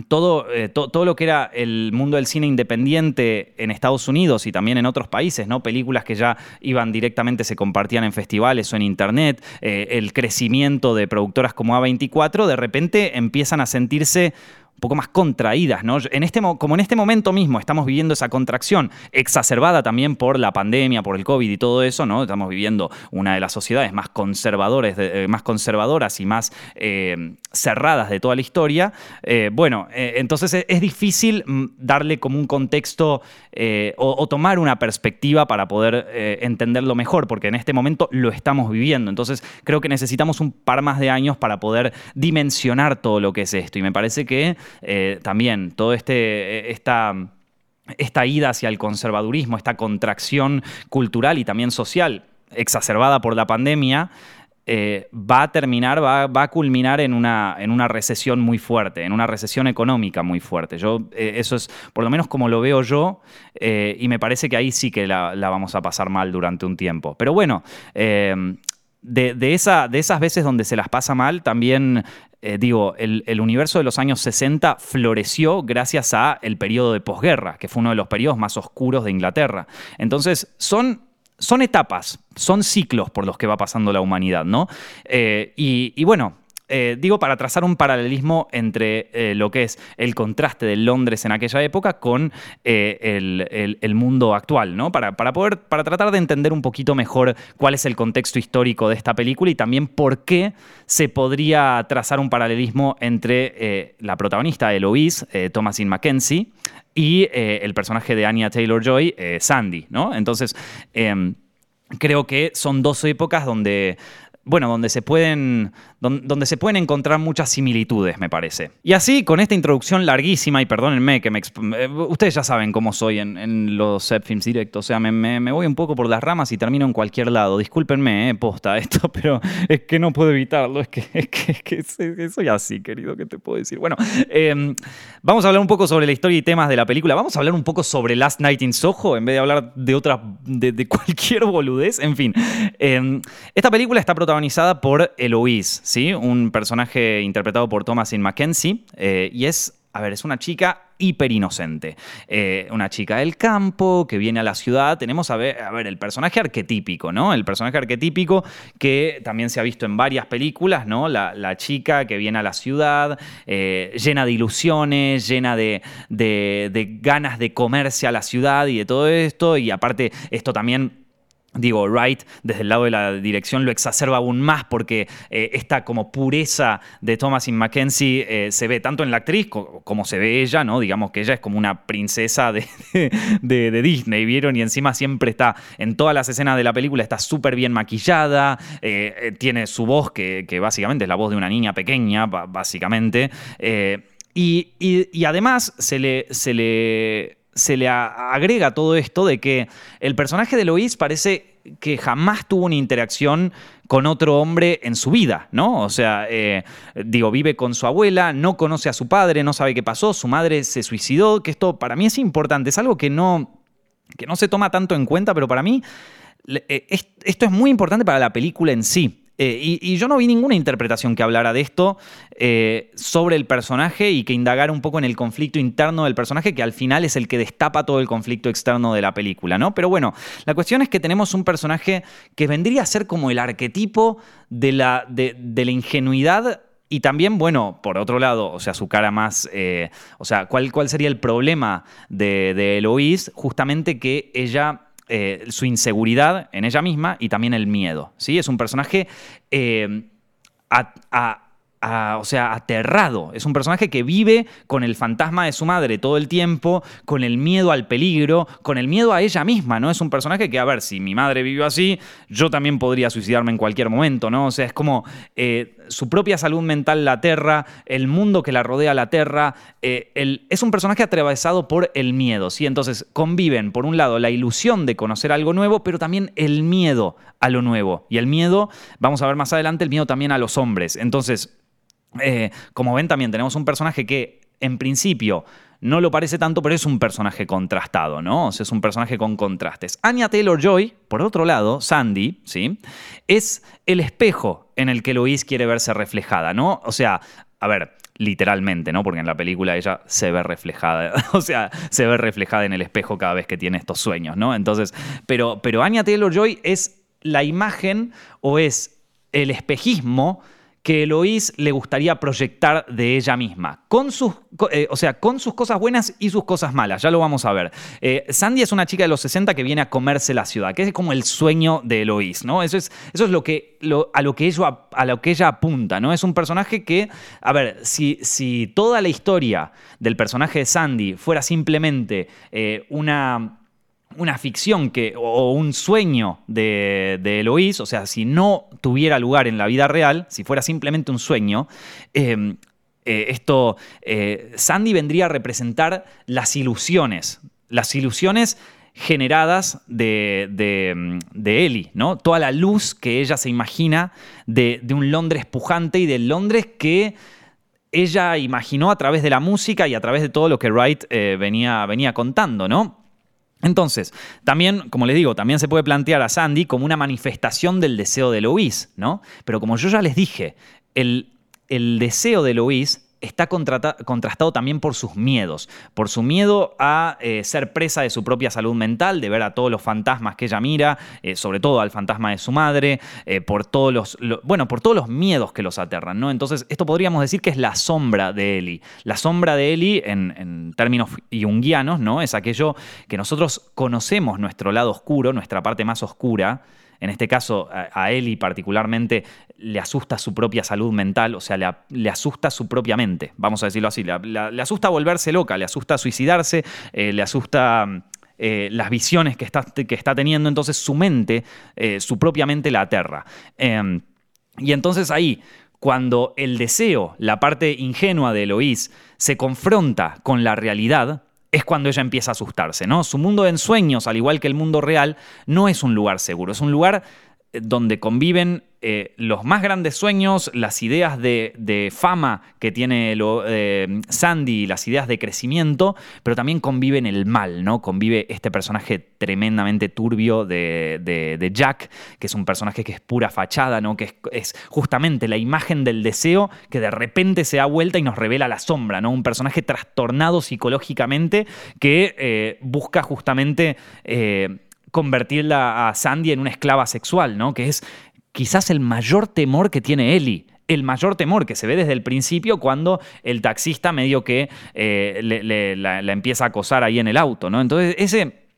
Speaker 1: todo, eh, todo lo que era el mundo del cine independiente en Estados Unidos y también en otros países, ¿no? Películas que ya iban directamente, se compartían en festivales o en internet, eh, el crecimiento de productoras como A24, de repente empiezan a sentirse un poco más contraídas, ¿no? En este, como en este momento mismo estamos viviendo esa contracción, exacerbada también por la pandemia, por el COVID y todo eso, ¿no? Estamos viviendo una de las sociedades más, conservadores eh, más conservadoras y más eh, cerradas de toda la historia. Eh, bueno, entonces es, difícil mm, darle como un contexto o, tomar una perspectiva para poder entenderlo mejor, porque en este momento lo estamos viviendo. Entonces creo que necesitamos un par más de años para poder dimensionar todo lo que es esto. Y me parece que eh, también todo este, esta, esta ida hacia el conservadurismo, esta contracción cultural y también social exacerbada por la pandemia, eh, va a terminar, va, a culminar en una, en una, recesión muy fuerte, en una recesión económica muy fuerte. Yo, eh, eso es por lo menos como lo veo yo, y me parece que ahí sí que la, vamos a pasar mal durante un tiempo. Pero bueno, de, esa, de esas veces donde se las pasa mal, también eh, digo, el, universo de los años 60 floreció gracias a el periodo de posguerra, que fue uno de los periodos más oscuros de Inglaterra. Entonces, son son etapas, son ciclos por los que va pasando la humanidad, ¿no? Eh, y, bueno, eh, digo, para trazar un paralelismo entre eh, lo que es el contraste de Londres en aquella época con eh, el, mundo actual, ¿no? Para, para, poder, para tratar de entender un poquito mejor cuál es el contexto histórico de esta película y también por qué se podría trazar un paralelismo entre la protagonista Eloise, Thomasin Mackenzie, y el personaje de Anya Taylor-Joy, Sandy, ¿no? Entonces, em, creo que son dos épocas donde bueno, donde se pueden donde se pueden encontrar muchas similitudes, me parece. Y así, con esta introducción larguísima, y perdónenme que me... Eh, ustedes ya saben cómo soy en, los set films directos, o sea, me, voy un poco por las ramas y termino en cualquier lado. Discúlpenme, eh, posta esto, pero es que no puedo evitarlo, es que, es que, soy así, querido, ¿qué te puedo decir? Bueno, em, vamos a hablar un poco sobre la historia y temas de la película. Vamos a hablar un poco sobre Last Night in Soho, en vez de hablar de otra, de, cualquier boludez, en fin. Em, esta película está protagonizada por Eloise, ¿sí? Un personaje interpretado por Thomasin Mackenzie eh, y es a ver, es una chica hiper inocente. Eh, una chica del campo que viene a la ciudad. Tenemos a ver, a ver, el personaje arquetípico, ¿no? El personaje arquetípico que también se ha visto en varias películas, ¿no? La, chica que viene a la ciudad, eh, llena de ilusiones, llena de ganas de comerse a la ciudad y de todo esto. Y aparte, esto también Digo, Wright desde el lado de la dirección lo exacerba aún más porque eh, esta como pureza de Thomasin Mackenzie eh, se ve tanto en la actriz como se ve ella, ¿no? Digamos que ella es como una princesa de, de, Disney, ¿vieron? Y encima siempre está, en todas las escenas de la película, está súper bien maquillada, eh, tiene su voz que, que, básicamente es la voz de una niña pequeña, básicamente. Y, y, además se le, se le se le agrega todo esto de que el personaje de Lois parece que jamás tuvo una interacción con otro hombre en su vida, ¿no? O sea, eh, digo, vive con su abuela, no conoce a su padre, no sabe qué pasó, su madre se suicidó, que esto para mí es importante, es algo que no, que no se toma tanto en cuenta, pero para mí eh, esto es muy importante para la película en sí. Eh, y, yo no vi ninguna interpretación que hablara de esto eh, sobre el personaje y que indagara un poco en el conflicto interno del personaje, que al final es el que destapa todo el conflicto externo de la película, ¿no? Pero bueno, la cuestión es que tenemos un personaje que vendría a ser como el arquetipo de la, de, la ingenuidad y también, bueno, por otro lado, o sea, su cara más. Eh, o sea, ¿cuál, ¿cuál sería el problema de, de Eloise? Justamente que ella eh, su inseguridad en ella misma y también el miedo. ¿sí? Es un personaje eh, o sea, aterrado. Es un personaje que vive con el fantasma de su madre todo el tiempo, con el miedo al peligro, con el miedo a ella misma, ¿no? Es un personaje que, a ver, si mi madre vivió así, yo también podría suicidarme en cualquier momento, ¿no? O sea, es como eh, su propia salud mental la aterra, el mundo que la rodea la aterra. Eh, es un personaje atravesado por el miedo, ¿sí? Entonces conviven, por un lado, la ilusión de conocer algo nuevo, pero también el miedo a lo nuevo. Y el miedo, vamos a ver más adelante, el miedo también a los hombres. Entonces, eh, como ven, también tenemos un personaje que en principio no lo parece tanto, pero es un personaje contrastado, ¿no? O sea, es un personaje con contrastes. Anya Taylor Joy, por otro lado, Sandy, ¿sí? Es el espejo en el que Lois quiere verse reflejada, ¿no? O sea, a ver, literalmente, ¿no? Porque en la película ella se ve reflejada, o sea, se ve reflejada en el espejo cada vez que tiene estos sueños, ¿no? Entonces, pero, pero Anya Taylor Joy es la imagen o es el espejismo que Eloís le gustaría proyectar de ella misma, con sus, eh, o sea, con sus cosas buenas y sus cosas malas, ya lo vamos a ver. Eh, Sandy es una chica de los 60 que viene a comerse la ciudad, que es como el sueño de Eloís, ¿no? Eso es, eso es lo que, a, lo que ella, a lo que ella apunta, ¿no? Es un personaje que, a ver, si, si toda la historia del personaje de Sandy fuera simplemente eh, una una ficción que, o un sueño de, de Eloís, o sea, si no tuviera lugar en la vida real, si fuera simplemente un sueño, em, eh, esto, eh, Sandy vendría a representar las ilusiones, las ilusiones generadas de, de, Ellie, ¿no? Toda la luz que ella se imagina de, un Londres pujante y del Londres que ella imaginó a través de la música y a través de todo lo que Wright eh, venía, venía contando, ¿no? Entonces, también, como les digo, también se puede plantear a Sandy como una manifestación del deseo de Lois, ¿no? Pero como yo ya les dije, el, el deseo de Lois está contrastado también por sus miedos, por su miedo a eh, ser presa de su propia salud mental, de ver a todos los fantasmas que ella mira, eh, sobre todo al fantasma de su madre, eh, por todos los, bueno, por todos los miedos que los aterran, ¿no? Entonces, esto podríamos decir que es la sombra de Eli. La sombra de Eli, en, términos junguianos, ¿no? Es aquello que nosotros conocemos nuestro lado oscuro, nuestra parte más oscura, en este caso a, Eli particularmente le asusta su propia salud mental, o sea, le, asusta su propia mente, vamos a decirlo así, le, asusta volverse loca, le asusta suicidarse, eh, le asusta... Eh, las visiones que está, que está, teniendo, entonces su mente, eh, su propia mente la aterra. Em, y entonces ahí, cuando el deseo, la parte ingenua de Eloís, se confronta con la realidad, es cuando ella empieza a asustarse, ¿no? Su mundo de ensueños, al igual que el mundo real, no es un lugar seguro, es un lugar donde conviven eh, los más grandes sueños, las ideas de, fama que tiene lo, eh, Sandy, las ideas de crecimiento, pero también conviven el mal, ¿no? Convive este personaje tremendamente turbio de, Jack, que es un personaje que es pura fachada, ¿no? Que es, justamente la imagen del deseo que de repente se da vuelta y nos revela la sombra, ¿no? Un personaje trastornado psicológicamente que eh, busca justamente convertirla a Sandy en una esclava sexual, ¿no? Que es quizás el mayor temor que tiene Ellie el mayor temor que se ve desde el principio cuando el taxista medio que eh, la, empieza a acosar ahí en el auto, ¿no? Entonces, ese,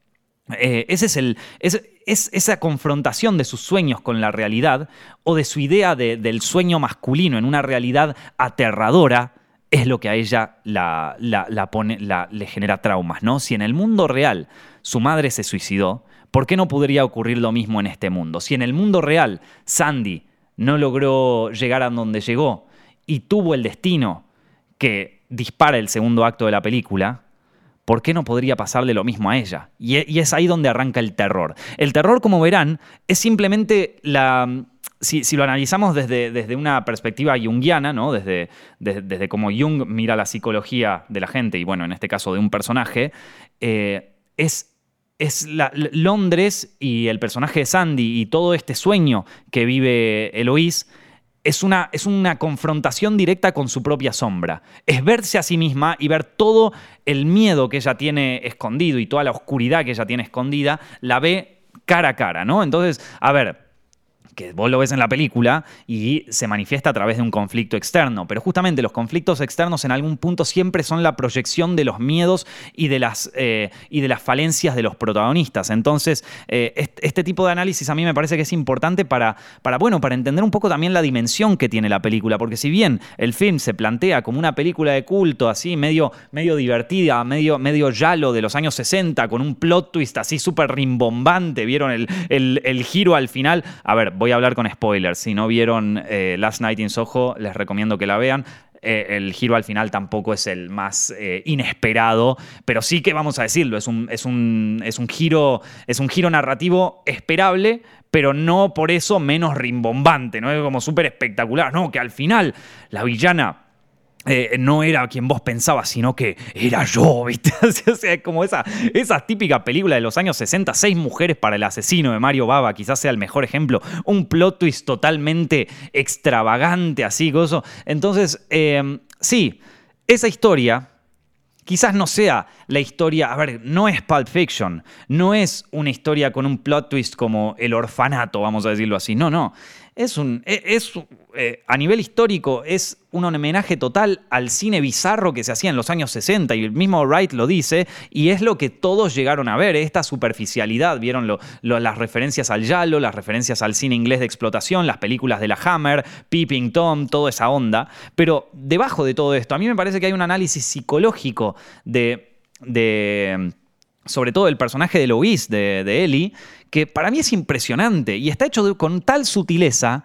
Speaker 1: eh, ese es el. Es, esa confrontación de sus sueños con la realidad o de su idea del sueño masculino en una realidad aterradora es lo que a ella la, la pone, le genera traumas, ¿no? Si en el mundo real su madre se suicidó, ¿Por qué no podría ocurrir lo mismo en este mundo? Si en el mundo real Sandy no logró llegar a donde llegó y tuvo el destino que dispara el segundo acto de la película, ¿por qué no podría pasarle lo mismo a ella? Y, es ahí donde arranca el terror. El terror, como verán, es simplemente la... Si, lo analizamos desde, desde, una perspectiva junguiana, ¿no? desde, desde, cómo Jung mira la psicología de la gente y, bueno, en este caso de un personaje, eh, es es Londres y el personaje de Sandy y todo este sueño que vive Eloís es una, es una confrontación directa con su propia sombra. Es verse a sí misma y ver todo el miedo que ella tiene escondido y toda la oscuridad que ella tiene escondida, la ve cara a cara, ¿no? Entonces, a ver, que vos lo ves en la película y se manifiesta a través de un conflicto externo. Pero justamente los conflictos externos en algún punto siempre son la proyección de los miedos y de las, eh, y de las falencias de los protagonistas. Entonces, eh, este, tipo de análisis a mí me parece que es importante para, para, bueno, para entender un poco también la dimensión que tiene la película. Porque si bien el film se plantea como una película de culto, así, medio, medio divertida, medio, medio yalo de los años 60, con un plot twist así súper rimbombante, vieron el, el, el giro al final. A ver, voy a hablar con spoilers. Si no vieron eh, Last Night in Soho, les recomiendo que la vean. Eh, el giro al final tampoco es el más eh, inesperado, pero sí que vamos a decirlo, es un, es un, es un, giro, es un giro narrativo esperable, pero no por eso menos rimbombante, ¿no? Es como súper espectacular, ¿no? Que al final la villana eh, no era quien vos pensabas, sino que era yo, ¿viste? o sea, como esa, esa típica película de los años 60, Seis mujeres para el asesino de Mario Baba, quizás sea el mejor ejemplo, un plot twist totalmente extravagante, así, gozo. Entonces, eh, sí, esa historia quizás no sea la historia, a ver, no es Pulp Fiction, no es una historia con un plot twist como El orfanato, vamos a decirlo así, no, no, es un, e, es, eh, a nivel histórico, es un homenaje total al cine bizarro que se hacía en los años 60 y el mismo Wright lo dice y es lo que todos llegaron a ver, esta superficialidad, vieron las referencias al Yalo, las referencias al cine inglés de explotación, las películas de la Hammer, Peeping Tom, toda esa onda, pero debajo de todo esto, a mí me parece que hay un análisis psicológico de sobre todo el personaje de Louise, de, de Ellie, que para mí es impresionante y está hecho con tal sutileza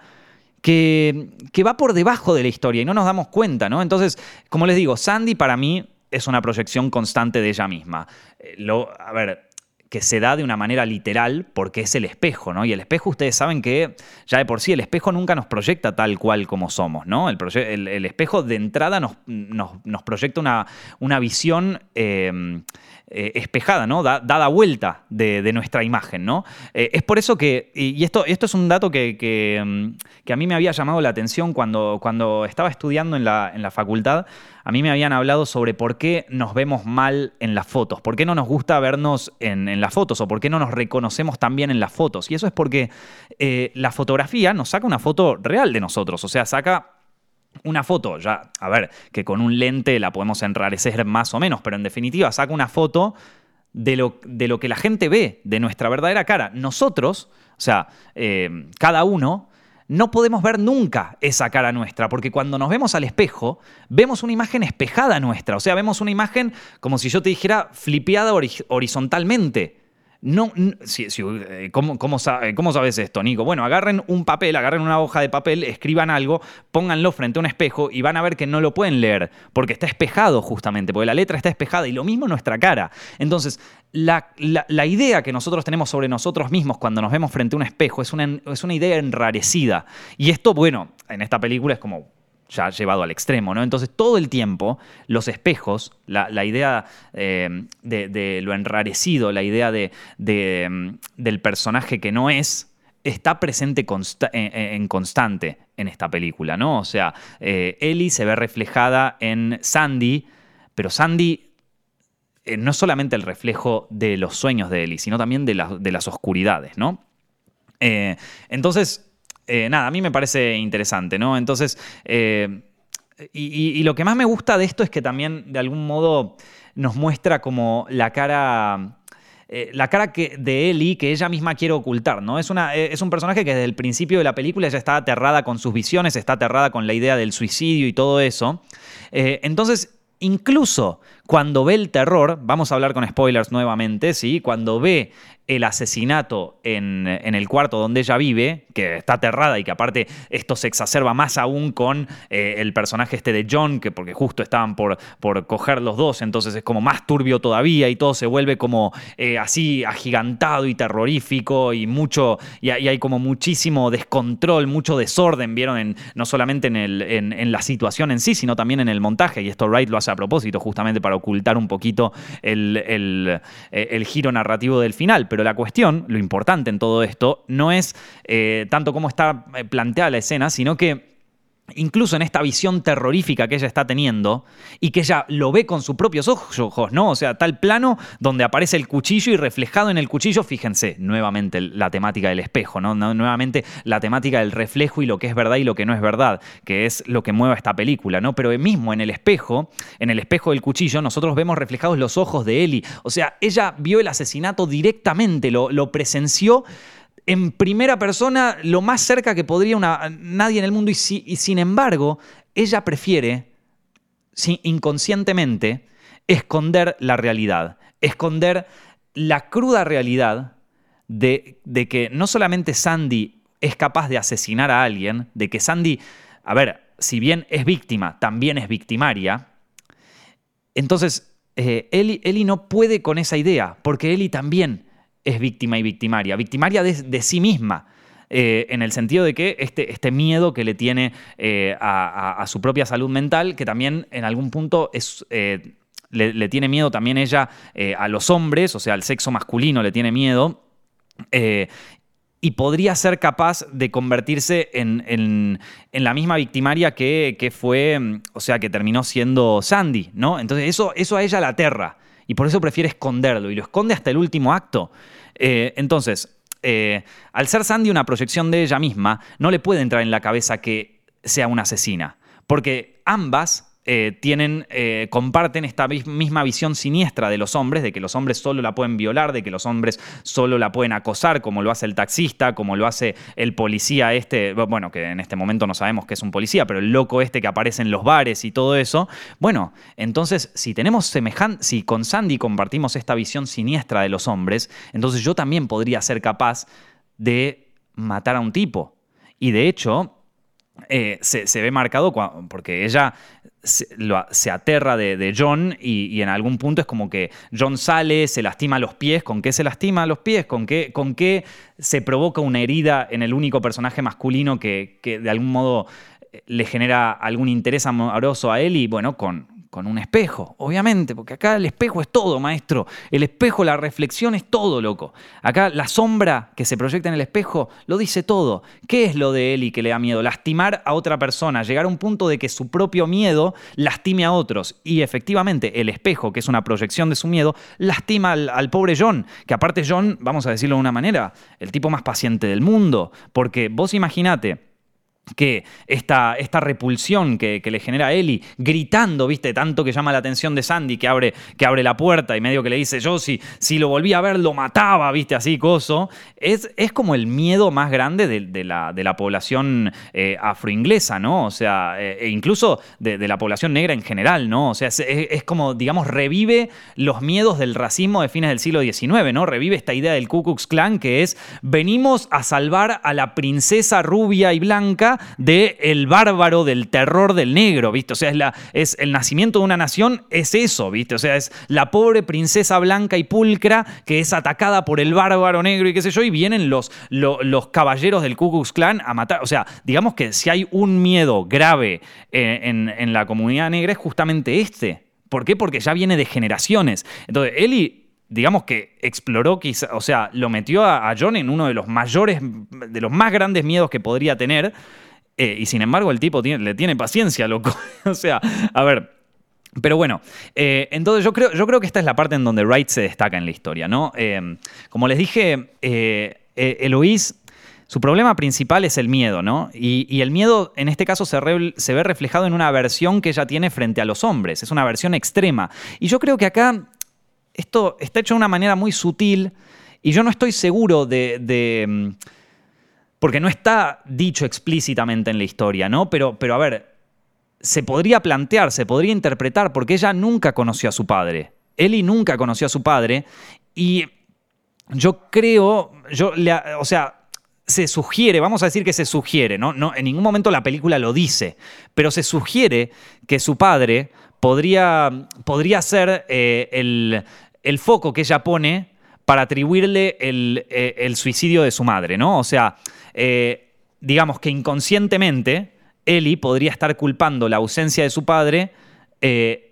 Speaker 1: que, que, va por debajo de la historia y no nos damos cuenta, ¿no? Entonces, como les digo, Sandy para mí es una proyección constante de ella misma. Eh, lo, a ver, que se da de una manera literal porque es el espejo, ¿no? Y el espejo, ustedes saben que ya de por sí el espejo nunca nos proyecta tal cual como somos, ¿no? El, el, espejo de entrada nos, nos, proyecta una, una visión eh, eh, espejada, ¿no? dada vuelta de, nuestra imagen, ¿no? Eh, es por eso que, y esto, esto es un dato que, que, que, a mí me había llamado la atención cuando, cuando estaba estudiando en la, en la facultad, a mí me habían hablado sobre por qué nos vemos mal en las fotos, por qué no nos gusta vernos en, las fotos o por qué no nos reconocemos tan bien en las fotos. Y eso es porque eh, la fotografía nos saca una foto real de nosotros, o sea, saca una foto, ya, a ver, que con un lente la podemos enrarecer más o menos, pero en definitiva saca una foto de lo, de lo que la gente ve, de nuestra verdadera cara. Nosotros, o sea, eh, cada uno no podemos ver nunca esa cara nuestra, porque cuando nos vemos al espejo, vemos una imagen espejada nuestra, o sea, vemos una imagen como si yo te dijera flipeada horizontalmente. No, eh, ¿cómo, cómo, sabes esto, Nico? Bueno, agarren un papel, agarren una hoja de papel, escriban algo, pónganlo frente a un espejo y van a ver que no lo pueden leer, porque está espejado justamente, porque la letra está espejada y lo mismo nuestra cara. Entonces, la, idea que nosotros tenemos sobre nosotros mismos cuando nos vemos frente a un espejo es una, es una idea enrarecida. Y esto, bueno, en esta película es como ya llevado al extremo, ¿no? Entonces todo el tiempo los espejos, la, idea eh, de, lo enrarecido, la idea de, mm, del personaje que no es, está presente en, constante en esta película, ¿no? O sea, eh, Ellie se ve reflejada en Sandy, pero Sandy eh, no es solamente el reflejo de los sueños de Ellie, sino también de, de las oscuridades, ¿no? entonces, eh, nada, a mí me parece interesante, ¿no? Entonces, eh, y, lo que más me gusta de esto es que también de algún modo nos muestra como la cara... Eh, la cara que, de Ellie que ella misma quiere ocultar, ¿no? Es, una, es un personaje que desde el principio de la película ya está aterrada con sus visiones, está aterrada con la idea del suicidio y todo eso. entonces, incluso cuando ve el terror, vamos a hablar con spoilers nuevamente, ¿sí? Cuando ve el asesinato en, el cuarto donde ella vive, que está aterrada y que aparte esto se exacerba más aún con eh, el personaje este de John, que porque justo estaban por, por coger los dos, entonces es como más turbio todavía y todo se vuelve como eh, así agigantado y terrorífico y mucho, y, hay como muchísimo descontrol, mucho desorden, vieron, en, no solamente en, en, la situación en sí, sino también en el montaje, y esto Wright lo hace a propósito justamente para ocultar un poquito el, eh, el giro narrativo del final. Pero la cuestión, lo importante en todo esto, no es eh, tanto cómo está eh, planteada la escena, sino que incluso en esta visión terrorífica que ella está teniendo y que ella lo ve con sus propios ojos, ¿no? O sea, tal plano donde aparece el cuchillo y reflejado en el cuchillo, fíjense, nuevamente la temática del espejo, ¿no? Nuevamente la temática del reflejo y lo que es verdad y lo que no es verdad, que es lo que mueve esta película, ¿no? Pero mismo en el espejo, en el espejo del cuchillo, nosotros vemos reflejados los ojos de Ellie. O sea, ella vio el asesinato directamente, lo, lo presenció en primera persona lo más cerca que podría una, nadie en el mundo y, sin embargo ella prefiere inconscientemente esconder la realidad, esconder la cruda realidad de, de, que no solamente Sandy es capaz de asesinar a alguien, de que Sandy, a ver, si bien es víctima, también es victimaria, entonces eh, Ellie, no puede con esa idea, porque Ellie también es víctima y victimaria, victimaria de, sí misma. eh, en el sentido de que este, este miedo que le tiene eh, a, su propia salud mental, que también en algún punto es... Le, tiene miedo también ella a los hombres, o sea, al sexo masculino le tiene miedo. y podría ser capaz de convertirse en, la misma victimaria que, fue, o sea, que terminó siendo Sandy, ¿no? Entonces eso, eso a ella la aterra y por eso prefiere esconderlo y lo esconde hasta el último acto. entonces, eh, al ser Sandy una proyección de ella misma, no le puede entrar en la cabeza que sea una asesina, porque ambas eh, tienen, eh, comparten esta misma visión siniestra de los hombres, de que los hombres solo la pueden violar, de que los hombres solo la pueden acosar, como lo hace el taxista, como lo hace el policía este, bueno, que en este momento no sabemos que es un policía, pero el loco este que aparece en los bares y todo eso. Bueno, entonces, si tenemos semejante, si con Sandy compartimos esta visión siniestra de los hombres, entonces yo también podría ser capaz de matar a un tipo. Y de hecho, eh, se, ve marcado porque ella se, aterra de, John y, en algún punto es como que John sale, se lastima los pies. ¿Con qué se lastima los pies? ¿Con qué, con qué se provoca una herida en el único personaje masculino que, que de algún modo eh, le genera algún interés amoroso a él? Y bueno, con, con un espejo, obviamente, porque acá el espejo es todo, maestro. El espejo, la reflexión es todo, loco. Acá la sombra que se proyecta en el espejo lo dice todo. ¿Qué es lo de Eli que le da miedo? Lastimar a otra persona, llegar a un punto de que su propio miedo lastime a otros. Y efectivamente, el espejo, que es una proyección de su miedo, lastima al, pobre John, que aparte John, vamos a decirlo de una manera, el tipo más paciente del mundo. Porque vos imaginate, que esta, esta repulsión que, le genera a Ellie, gritando, ¿viste? Tanto que llama la atención de Sandy, que abre, que abre la puerta y medio que le dice, yo si, si lo volví a ver lo mataba, ¿viste? Así, coso. Es, es como el miedo más grande de, la, de la, población eh, afroinglesa, ¿no? O sea, eh, e incluso de, la población negra en general, ¿no? O sea, es, es, como, digamos, revive los miedos del racismo de fines del siglo XIX, ¿no? Revive esta idea del Ku Klux Klan que es, venimos a salvar a la princesa rubia y blanca de el bárbaro, del terror del negro, ¿viste? O sea, es, la, es el nacimiento de una nación, es eso, ¿viste? O sea, es la pobre princesa blanca y pulcra que es atacada por el bárbaro negro y qué sé yo, y vienen los, los, caballeros del Ku Klux Klan a matar. O sea, digamos que si hay un miedo grave eh, en, la comunidad negra es justamente este. ¿Por qué? Porque ya viene de generaciones. Entonces, Eli digamos que exploró, quizá, o sea, lo metió a, a, John en uno de los mayores, de los más grandes miedos que podría tener, eh, y sin embargo, el tipo le tiene paciencia, loco. o sea, a ver. Pero bueno, eh, entonces yo creo, yo creo que esta es la parte en donde Wright se destaca en la historia, ¿no? Eh, como les dije, Eloise su problema principal es el miedo, ¿no? Y, el miedo en este caso se, ve reflejado en una aversión que ella tiene frente a los hombres, es una aversión extrema. Y yo creo que acá esto está hecho de una manera muy sutil y yo no estoy seguro de mm, porque no está dicho explícitamente en la historia, ¿no? Pero, pero a ver, se podría plantear, se podría interpretar, porque ella nunca conoció a su padre. Eli nunca conoció a su padre y yo creo, yo o sea, se sugiere, vamos a decir que se sugiere, ¿no? no en ningún momento la película lo dice, pero se sugiere que su padre podría, podría ser eh, el, el foco que ella pone para atribuirle el, eh, el, suicidio de su madre, ¿no? O sea, eh, digamos que inconscientemente Eli podría estar culpando la ausencia de su padre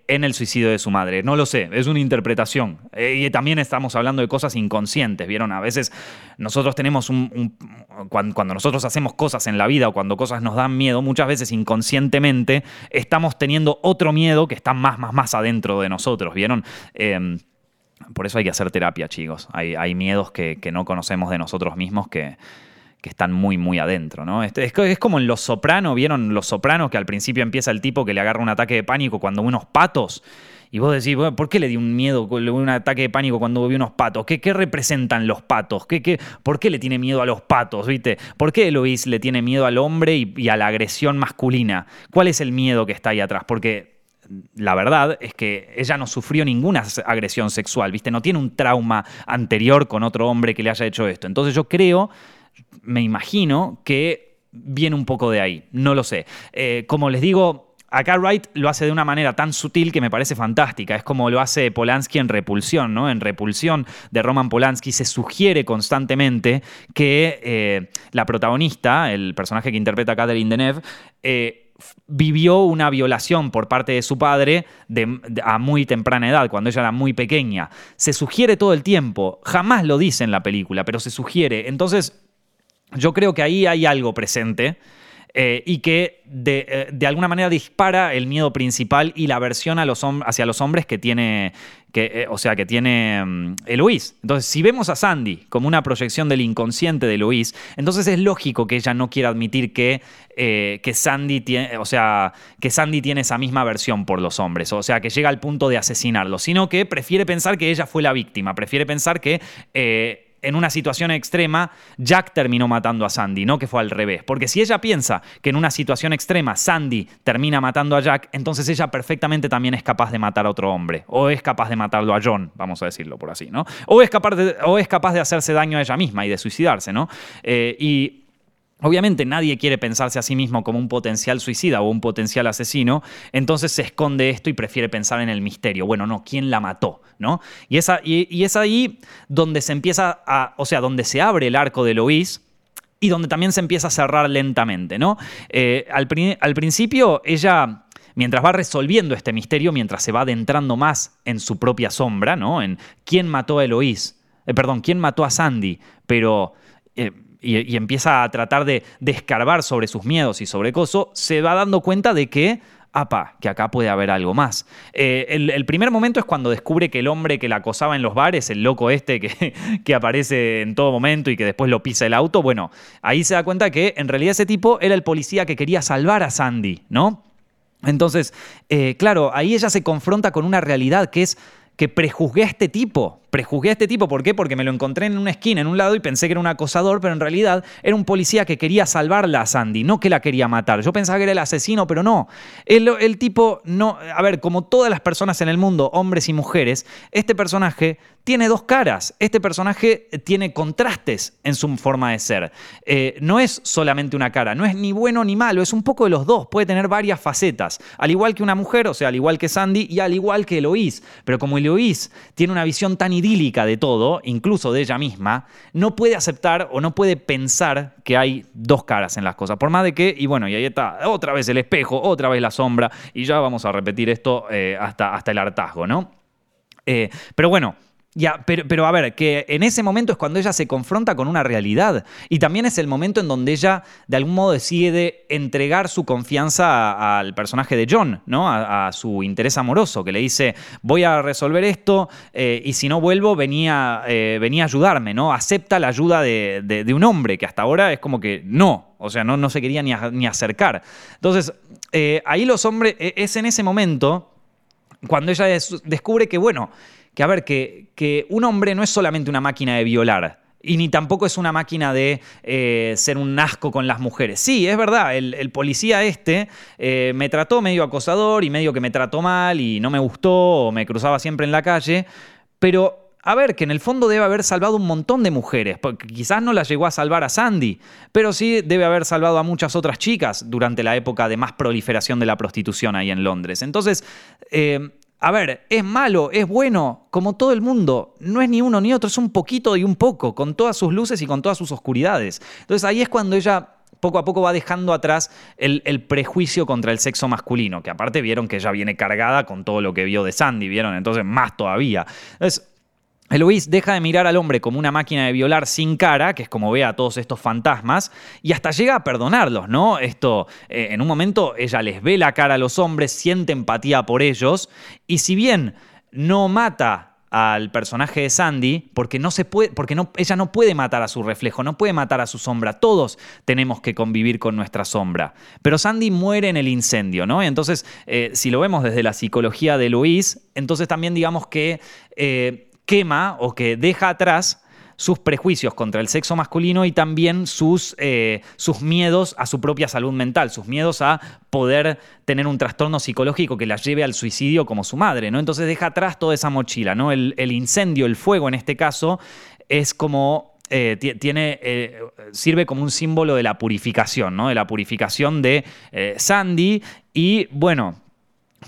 Speaker 1: en el suicidio de su madre. No lo sé, es una interpretación. y también estamos hablando de cosas inconscientes, ¿vieron? A veces nosotros tenemos un... cuando, nosotros hacemos cosas en la vida o cuando cosas nos dan miedo, muchas veces inconscientemente estamos teniendo otro miedo que está más, más, más adentro de nosotros, ¿vieron? Em, por eso hay que hacer terapia, chicos. Hay, miedos que, no conocemos de nosotros mismos que, están muy, muy adentro, ¿no? Es, es, como en Los Sopranos, ¿vieron Los Sopranos? Que al principio empieza el tipo que le agarra un ataque de pánico cuando unos patos. Y vos decís, ¿por qué le di un miedo, un ataque de pánico cuando vi unos patos? ¿Qué, qué representan los patos? ¿Qué, qué, por qué le tiene miedo a los patos? ¿Viste? ¿Por qué Eloís le tiene miedo al hombre y, y a la agresión masculina? ¿Cuál es el miedo que está ahí atrás? Porque la verdad es que ella no sufrió ninguna agresión sexual, ¿viste? No tiene un trauma anterior con otro hombre que le haya hecho esto. Entonces yo creo, me imagino que viene un poco de ahí, no lo sé. Eh, como les digo, acá Wright lo hace de una manera tan sutil que me parece fantástica. Es como lo hace Polanski en Repulsión, ¿no? En Repulsión de Roman Polanski se sugiere constantemente que eh, la protagonista, el personaje que interpreta Catherine Deneuve, eh, vivió una violación por parte de su padre a muy temprana edad, cuando ella era muy pequeña. Se sugiere todo el tiempo, jamás lo dice en la película, pero se sugiere. Entonces, yo creo que ahí hay algo presente eh, y que eh, de, alguna manera dispara el miedo principal y la aversión hacia los hombres que tiene, que, eh, o sea, que tiene mm. Entonces, si vemos a Sandy como una proyección del inconsciente de Eloís, entonces es lógico que ella no quiera admitir que, que, Sandy tiene, o sea, que Sandy tiene esa misma aversión por los hombres, o sea, que llega al punto de asesinarlos, sino que prefiere pensar que ella fue la víctima, prefiere pensar que en una situación extrema, Jack terminó matando a Sandy, no que fue al revés. Porque si ella piensa que en una situación extrema Sandy termina matando a Jack, entonces ella perfectamente también es capaz de matar a otro hombre. O es capaz de matarlo a John, vamos a decirlo por así, ¿no? O es capaz de, hacerse daño a ella misma y de suicidarse, ¿no? Eh, y Obviamente nadie quiere pensarse a sí mismo como un potencial suicida o un potencial asesino, entonces se esconde esto y prefiere pensar en el misterio. Bueno, no, ¿quién la mató? ¿No? Y, es, y, es ahí donde se empieza a, o sea, donde se abre el arco de Lois y donde también se empieza a cerrar lentamente, ¿no? Eh, al, principio ella mientras va resolviendo este misterio, mientras se va adentrando más en su propia sombra, ¿no? En quién mató a Eloís, eh, perdón, quién mató a Sandy, pero eh, y, empieza a tratar de, descarbar sobre sus miedos y sobre Coso, se va dando cuenta de que apa, que acá puede haber algo más. Eh, el, primer momento es cuando descubre que el hombre que la acosaba en los bares, el loco este que, que, aparece en todo momento y que después lo pisa el auto, bueno, ahí se da cuenta que en realidad ese tipo era el policía que quería salvar a Sandy, ¿no? Entonces, eh, claro, ahí ella se confronta con una realidad que es que prejuzgué a este tipo, prejuzgué a este tipo, ¿por qué? Porque me lo encontré en una esquina, en un lado, y pensé que era un acosador, pero en realidad era un policía que quería salvarla a Sandy, no que la quería matar. Yo pensaba que era el asesino, pero no. El, el tipo no. A ver, como todas las personas en el mundo, hombres y mujeres, este personaje tiene dos caras. Este personaje tiene contrastes en su forma de ser. Eh, no es solamente una cara, no es ni bueno ni malo, es un poco de los dos. Puede tener varias facetas. Al igual que una mujer, o sea, al igual que Sandy y al igual que Eloís. Pero como Eloís tiene una visión tan idílica de todo, incluso de ella misma, no puede aceptar o no puede pensar que hay dos caras en las cosas. Por más de que, y bueno, y ahí está otra vez el espejo, otra vez la sombra, y ya vamos a repetir esto eh, hasta, hasta el hartazgo, ¿no? Eh, pero bueno, ya, pero, pero, a ver, que en ese momento es cuando ella se confronta con una realidad. Y también es el momento en donde ella, de algún modo, decide entregar su confianza al personaje de John, ¿no? A, su interés amoroso, que le dice: Voy a resolver esto eh, y si no vuelvo, venía, eh, venía a ayudarme, ¿no? Acepta la ayuda de, un hombre que hasta ahora es como que no, o sea, no, no se quería ni, ni acercar. Entonces, eh, ahí los hombres, e, es en ese momento cuando ella descubre que, bueno, que a ver, que, que un hombre no es solamente una máquina de violar, y ni tampoco es una máquina de eh, ser un asco con las mujeres. Sí, es verdad, el, policía este eh, me trató medio acosador y medio que me trató mal y no me gustó o me cruzaba siempre en la calle, pero... A ver, que en el fondo debe haber salvado un montón de mujeres, porque quizás no la llegó a salvar a Sandy, pero sí debe haber salvado a muchas otras chicas durante la época de más proliferación de la prostitución ahí en Londres. Entonces, eh, a ver, es malo, es bueno, como todo el mundo. No es ni uno ni otro, es un poquito y un poco, con todas sus luces y con todas sus oscuridades. Entonces ahí es cuando ella poco a poco va dejando atrás el, prejuicio contra el sexo masculino, que aparte vieron que ella viene cargada con todo lo que vio de Sandy, vieron, entonces más todavía. Entonces, Eloís deja de mirar al hombre como una máquina de violar sin cara, que es como ve a todos estos fantasmas, y hasta llega a perdonarlos, ¿no? Esto, eh, en un momento ella les ve la cara a los hombres, siente empatía por ellos, y si bien no mata al personaje de Sandy, porque no se puede, porque ella no puede matar a su reflejo, no puede matar a su sombra. Todos tenemos que convivir con nuestra sombra. Pero Sandy muere en el incendio, ¿no? Entonces, eh, si lo vemos desde la psicología de Luis, entonces también digamos que eh, quema o que deja atrás sus prejuicios contra el sexo masculino y también sus, eh, sus, miedos a su propia salud mental, sus miedos a poder tener un trastorno psicológico que la lleve al suicidio como su madre, ¿no? Entonces deja atrás toda esa mochila, ¿no? El, incendio, el fuego en este caso, es como eh, tiene, eh, sirve como un símbolo de la purificación, ¿no? De la purificación de Sandy y, bueno,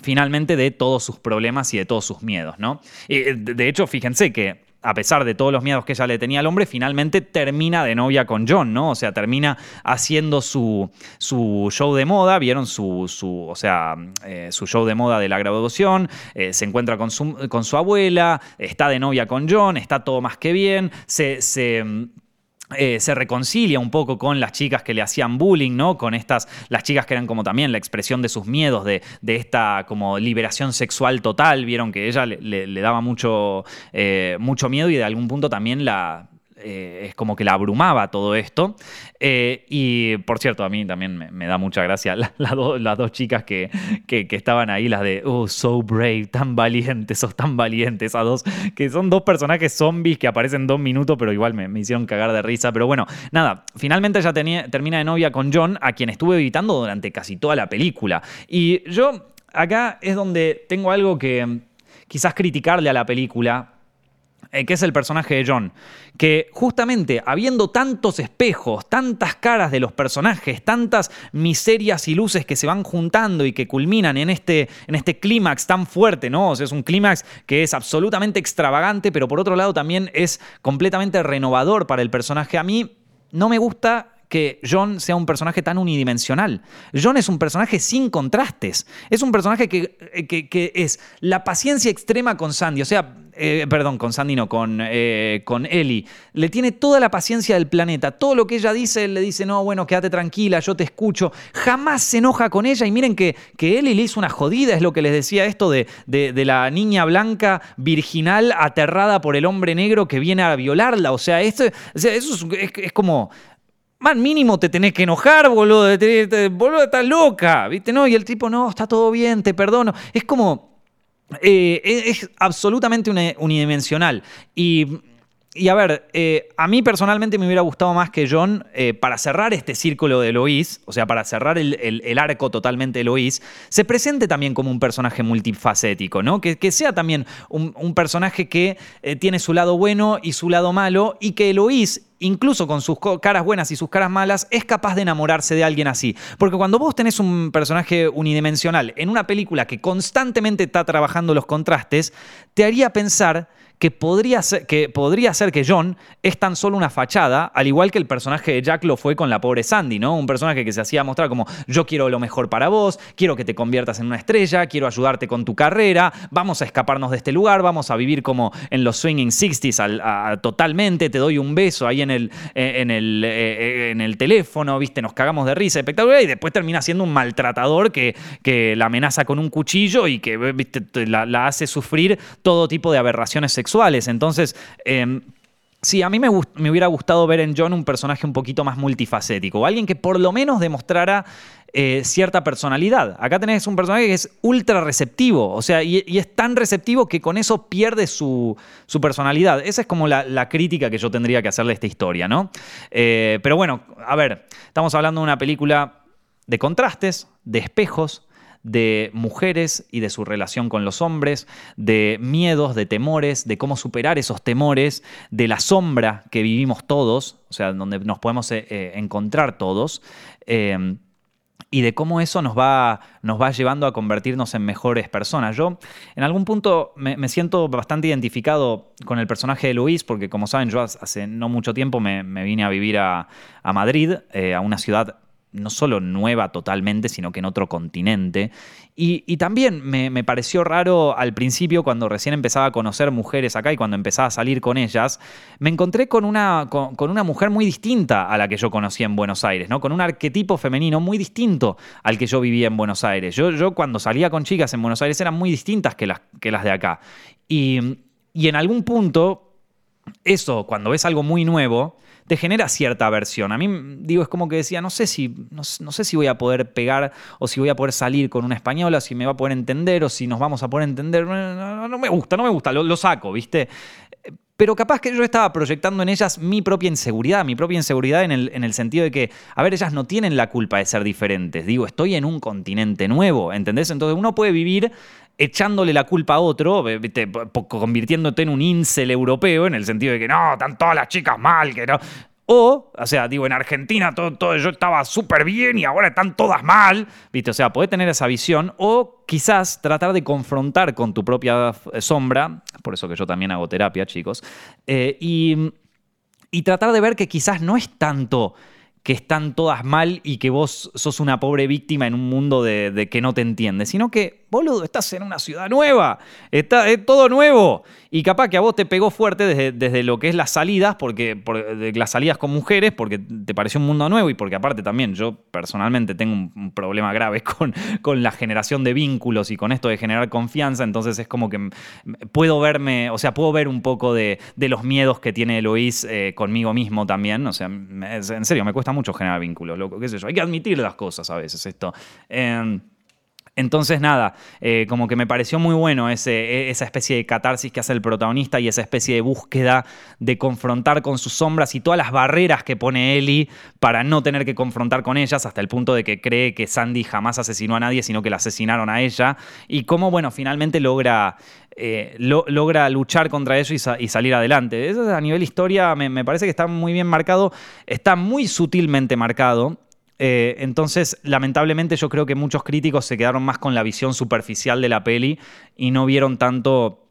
Speaker 1: finalmente de todos sus problemas y de todos sus miedos, ¿no? de hecho, fíjense que a pesar de todos los miedos que ella le tenía al hombre, finalmente termina de novia con John, ¿no? O sea, termina haciendo su, su show de moda, vieron su, su o sea, eh, su show de moda de la graduación, eh, se encuentra con su, con su abuela, está de novia con John, está todo más que bien, se, se eh, se reconcilia un poco con las chicas que le hacían bullying, ¿no? Con estas, las chicas que eran como también la expresión de sus miedos, de, esta como liberación sexual total, vieron que ella le, daba mucho, eh, mucho miedo y de algún punto también la, eh, es como que la abrumaba todo esto. Eh, y por cierto, a mí también me, da mucha gracia las dos chicas que, estaban ahí, las de, oh, so brave, tan valientes, sos tan valientes, esas dos, que son dos personajes zombies que aparecen dos minutos, pero igual me, hicieron cagar de risa. Pero bueno, nada, finalmente ella termina de novia con John, a quien estuve evitando durante casi toda la película. Y yo acá es donde tengo algo que quizás criticarle a la película, eh, que es el personaje de John, que justamente habiendo tantos espejos, tantas caras de los personajes, tantas miserias y luces que se van juntando y que culminan en este, en este clímax tan fuerte, ¿no? O sea, es un clímax que es absolutamente extravagante, pero por otro lado también es completamente renovador para el personaje. A mí no me gusta que John sea un personaje tan unidimensional. John es un personaje sin contrastes. Es un personaje que, que es la paciencia extrema con Sandy. O sea, eh, perdón, con Sandy no, con, eh, con Ellie, le tiene toda la paciencia del planeta. Todo lo que ella dice, él le dice, no, bueno, quédate tranquila, yo te escucho. Jamás se enoja con ella y miren que, que Ellie le hizo una jodida, es lo que les decía esto de, de, la niña blanca virginal aterrada por el hombre negro que viene a violarla. O sea, esto, eso es, como... Man, mínimo te tenés que enojar, boludo. boludo, estás loca, ¿viste? No, y el tipo, no, está todo bien, te perdono. Es como eh, es absolutamente unidimensional. Y, a ver, eh, a mí personalmente me hubiera gustado más que John, eh, para cerrar este círculo de Eloís, o sea, para cerrar el, arco totalmente de Eloís, se presente también como un personaje multifacético, ¿no? Que, sea también un, personaje que tiene su lado bueno y su lado malo, y que Eloís incluso con sus caras buenas y sus caras malas, es capaz de enamorarse de alguien así. Porque cuando vos tenés un personaje unidimensional en una película que constantemente está trabajando los contrastes, te haría pensar que podría, ser, que podría ser que John es tan solo una fachada, al igual que el personaje de Jack lo fue con la pobre Sandy, ¿no? Un personaje que se hacía mostrar como yo quiero lo mejor para vos, quiero que te conviertas en una estrella, quiero ayudarte con tu carrera, vamos a escaparnos de este lugar, vamos a vivir como en los swinging 60s totalmente, te doy un beso ahí en el, eh, en, el, eh, en el teléfono, ¿viste? Nos cagamos de risa, espectacular, y después termina siendo un maltratador que, que la amenaza con un cuchillo y que ¿viste? La, la hace sufrir todo tipo de aberraciones sexuales entonces, em, Sí, a mí me, hubiera gustado ver en John un personaje un poquito más multifacético, alguien que por lo menos demostrara eh, cierta personalidad. Acá tenés un personaje que es ultra receptivo, o sea, y, es tan receptivo que con eso pierde su, personalidad. Esa es como la, crítica que yo tendría que hacerle a esta historia, ¿no? Eh, pero bueno, a ver, estamos hablando de una película de contrastes, de espejos, de mujeres y de su relación con los hombres, de miedos, de temores, de cómo superar esos temores, de la sombra que vivimos todos, o sea, donde nos podemos eh, eh, encontrar todos. Eh, y de cómo eso nos va, nos va llevando a convertirnos en mejores personas. Yo en algún punto me, siento bastante identificado con el personaje de Luis, porque como saben, yo hace no mucho tiempo me, vine a vivir a, Madrid, a una ciudad no solo nueva totalmente, sino que en otro continente. Y, también me, pareció raro al principio, cuando recién empezaba a conocer mujeres acá y cuando empezaba a salir con ellas, me encontré con una, con, una mujer muy distinta a la que yo conocía en Buenos Aires, ¿no? con un arquetipo femenino muy distinto al que yo vivía en Buenos Aires. Yo, yo cuando salía con chicas en Buenos Aires eran muy distintas que las, que las de acá. Y, y en algún punto, eso, cuando ves algo muy nuevo, te genera cierta aversión. A mí, digo, es como que decía, no sé si, no, sé si voy a poder pegar o si voy a poder salir con una española, si me va a poder entender o si nos vamos a poder entender. No, me gusta, no me gusta, lo, saco, ¿viste? Pero capaz que yo estaba proyectando en ellas mi propia inseguridad, mi propia inseguridad en el, en el, sentido de que, a ver, ellas no tienen la culpa de ser diferentes. Digo, estoy en un continente nuevo, ¿entendés? Entonces uno puede vivir echándole la culpa a otro, convirtiéndote en un incel europeo, en el sentido de que no, están todas las chicas mal, que no. O, o sea, digo, en Argentina todo, todo yo estaba súper bien y ahora están todas mal, ¿viste? O sea, podés tener esa visión o quizás tratar de confrontar con tu propia eh, sombra, por eso que yo también hago terapia, chicos, eh, y, tratar de ver que quizás no es tanto que están todas mal y que vos sos una pobre víctima en un mundo de, que no te entiende, sino que, estás en una ciudad nueva, está, es todo nuevo. Y capaz que a vos te pegó fuerte desde, desde lo que es las salidas, porque, de las salidas con mujeres, porque te pareció un mundo nuevo y porque aparte también yo personalmente tengo un, problema grave con, con la generación de vínculos y con esto de generar confianza, entonces es como que puedo verme, o sea, puedo ver un poco de, los miedos que tiene Eloís eh, conmigo mismo también, o sea, en serio, me cuesta mucho generar vínculos, loco, qué sé yo. Hay que admitir las cosas a veces esto. Em, entonces, nada, eh, como que me pareció muy bueno e, esa especie de catarsis que hace el protagonista y esa especie de búsqueda de confrontar con sus sombras y todas las barreras que pone Ellie para no tener que confrontar con ellas, hasta el punto de que cree que Sandy jamás asesinó a nadie, sino que la asesinaron a ella. Y cómo, bueno, finalmente logra, eh, logra luchar contra eso y, salir adelante. A nivel historia me parece que está muy bien marcado, está muy sutilmente marcado. Eh, entonces, lamentablemente, yo creo que muchos críticos se quedaron más con la visión superficial de la peli y no vieron tanto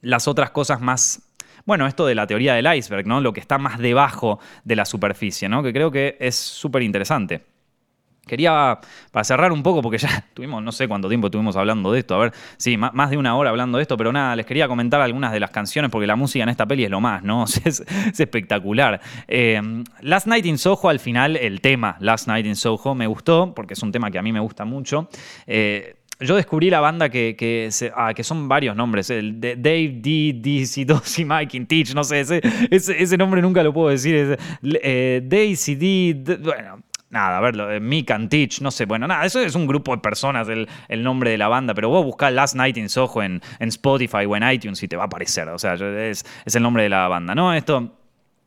Speaker 1: las otras cosas más. Bueno, esto de la teoría del iceberg, ¿no? Lo que está más debajo de la superficie, ¿no? Que creo que es súper interesante. Quería, para cerrar un poco, porque ya tuvimos, no sé cuánto tiempo estuvimos hablando de esto, a ver, sí, más de una hora hablando de esto, pero nada, les quería comentar algunas de las canciones, porque la música en esta peli es lo más, ¿no? es, espectacular. Eh, Last Night in Soho, al final, el tema Last Night in Soho me gustó, porque es un tema que a mí me gusta mucho. Eh, yo descubrí la banda que, que, ah, que, son varios nombres. El de Dave D, DC y Mike Teach, no sé, ese, nombre nunca lo puedo decir. Eh, Daisy D, bueno, nada, a ver, Mick and Teach, no sé, bueno, nada, eso es un grupo de personas, el, nombre de la banda, pero vos buscás Last Night in Soho en, Spotify o en iTunes y te va a aparecer, o sea, es, el nombre de la banda, ¿no? Esto...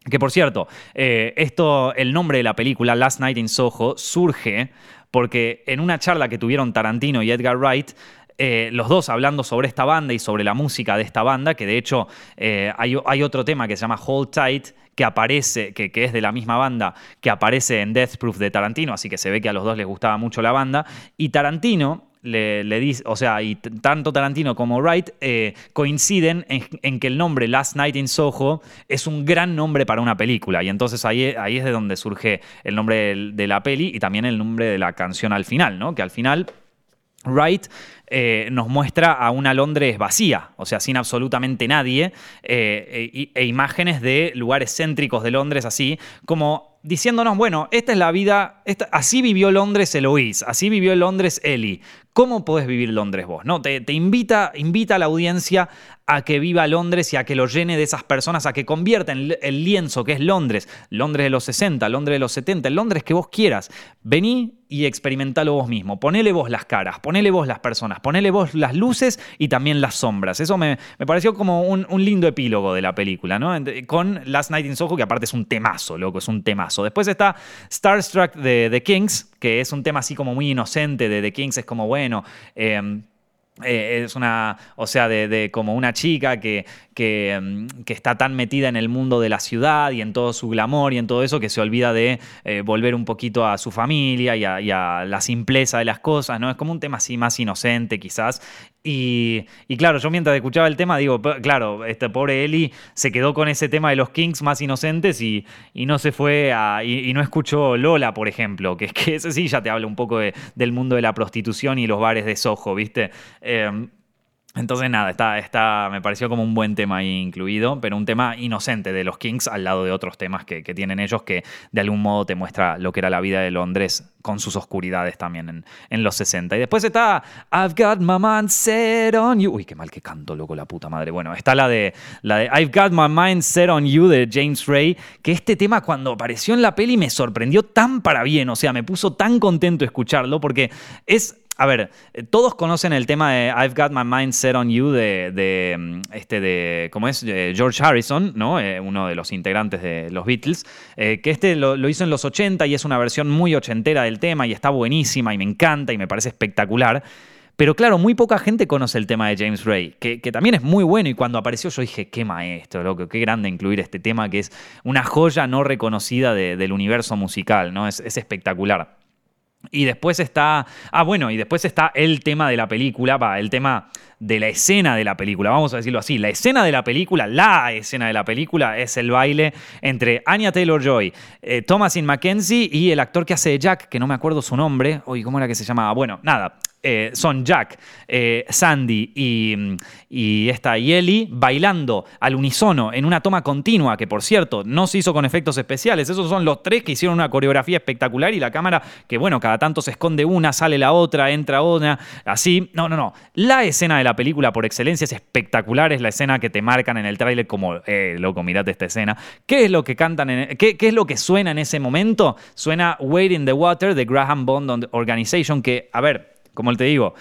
Speaker 1: Que por cierto, eh, esto, el nombre de la película, Last Night in Soho, surge porque en una charla que tuvieron Tarantino y Edgar Wright, eh, los dos hablando sobre esta banda y sobre la música de esta banda, que de hecho eh, hay, otro tema que se llama Hold Tight, que aparece, que, que, es de la misma banda, que aparece en Death Proof de Tarantino, así que se ve que a los dos les gustaba mucho la banda. Y Tarantino le, dice, o sea, y tanto Tarantino como Wright eh, coinciden en, que el nombre Last Night in Soho es un gran nombre para una película. Y entonces ahí, ahí es de donde surge el nombre de, de la peli y también el nombre de la canción al final, ¿no? Que al final Wright eh, nos muestra a una Londres vacía, o sea, sin absolutamente nadie, eh, e, e, imágenes de lugares céntricos de Londres así, como diciéndonos, bueno, esta es la vida, así vivió Londres Eloís, así vivió Londres Ellie. ¿Cómo podés vivir Londres vos? ¿No? Te, invita, invita a la audiencia a que viva Londres y a que lo llene de esas personas, a que convierta en el lienzo que es Londres, Londres de los 60, Londres de los 70, el Londres que vos quieras. Vení y experimentalo vos mismo. Ponele vos las caras, ponele vos las personas, ponele vos las luces y también las sombras. Eso me, pareció como un, lindo epílogo de la película, ¿no? Con Last Night in Soho, que aparte es un temazo, loco, es un temazo. Después está Starstruck de The Kings, que es un tema así como muy inocente de The Kings, es como, bueno, em, eh, es una, o sea, de, como una chica que, em, que, está tan metida en el mundo de la ciudad y en todo su glamour y en todo eso que se olvida de eh, volver un poquito a su familia y a, la simpleza de las cosas, ¿no? Es como un tema así más inocente quizás. Y, claro, yo mientras escuchaba el tema digo, claro, este pobre Eli se quedó con ese tema de los Kings más inocentes y, no se fue a, y, no escuchó Lola, por ejemplo, que es que ese sí ya te habla un poco del mundo de la prostitución y los bares de Soho, ¿viste? Em, entonces nada, está, está, me pareció como un buen tema ahí incluido, pero un tema inocente de los Kings al lado de otros temas que, tienen ellos que de algún modo te muestra lo que era la vida de Londres con sus oscuridades también en, los 60. Y después está I've Got My Mind Set On You. Uy, qué mal que canto, loco, la puta madre. Bueno, está la de, la de I've Got My Mind Set On You de James Ray, que este tema cuando apareció en la peli me sorprendió tan para bien, o sea, me puso tan contento escucharlo porque es a ver, eh, todos conocen el tema de I've Got My Mind Set on You de, mm, este de ¿cómo es? Eh, George Harrison, ¿no? Eh, uno de los integrantes de los Beatles, que este lo, hizo en los 80 y es una versión muy ochentera del tema y está buenísima y me encanta y me parece espectacular. Pero claro, muy poca gente conoce el tema de James Ray, que, también es muy bueno y cuando apareció yo dije, qué maestro, loco, qué grande incluir este tema que es una joya no reconocida del universo musical, ¿no? Es espectacular. Y después está. Ah, bueno, y después está el tema de la película, va, el tema de la escena de la película, vamos a decirlo así. La escena de la película, la escena de la película es el baile entre Anya Taylor Joy, eh, Thomasin McKenzie y el actor que hace de Jack, que no me acuerdo su nombre. Uy, ¿cómo era que se llamaba? Bueno, nada. Eh, son Jack, eh, Sandy y, y esta Ellie bailando al unísono en una toma continua, que por cierto no se hizo con efectos especiales. Esos son los tres que hicieron una coreografía espectacular y la cámara que, bueno, cada tanto se esconde una, sale la otra, entra una, así. No, no, no. La escena de la película por excelencia es espectacular, es la escena que te marcan en el tráiler como, eh, loco, mirate esta escena. ¿Qué es lo que cantan, en, qué, qué es lo que suena en ese momento? Suena Wade in the Water de Graham Bond Organization, que, a ver, como te digo,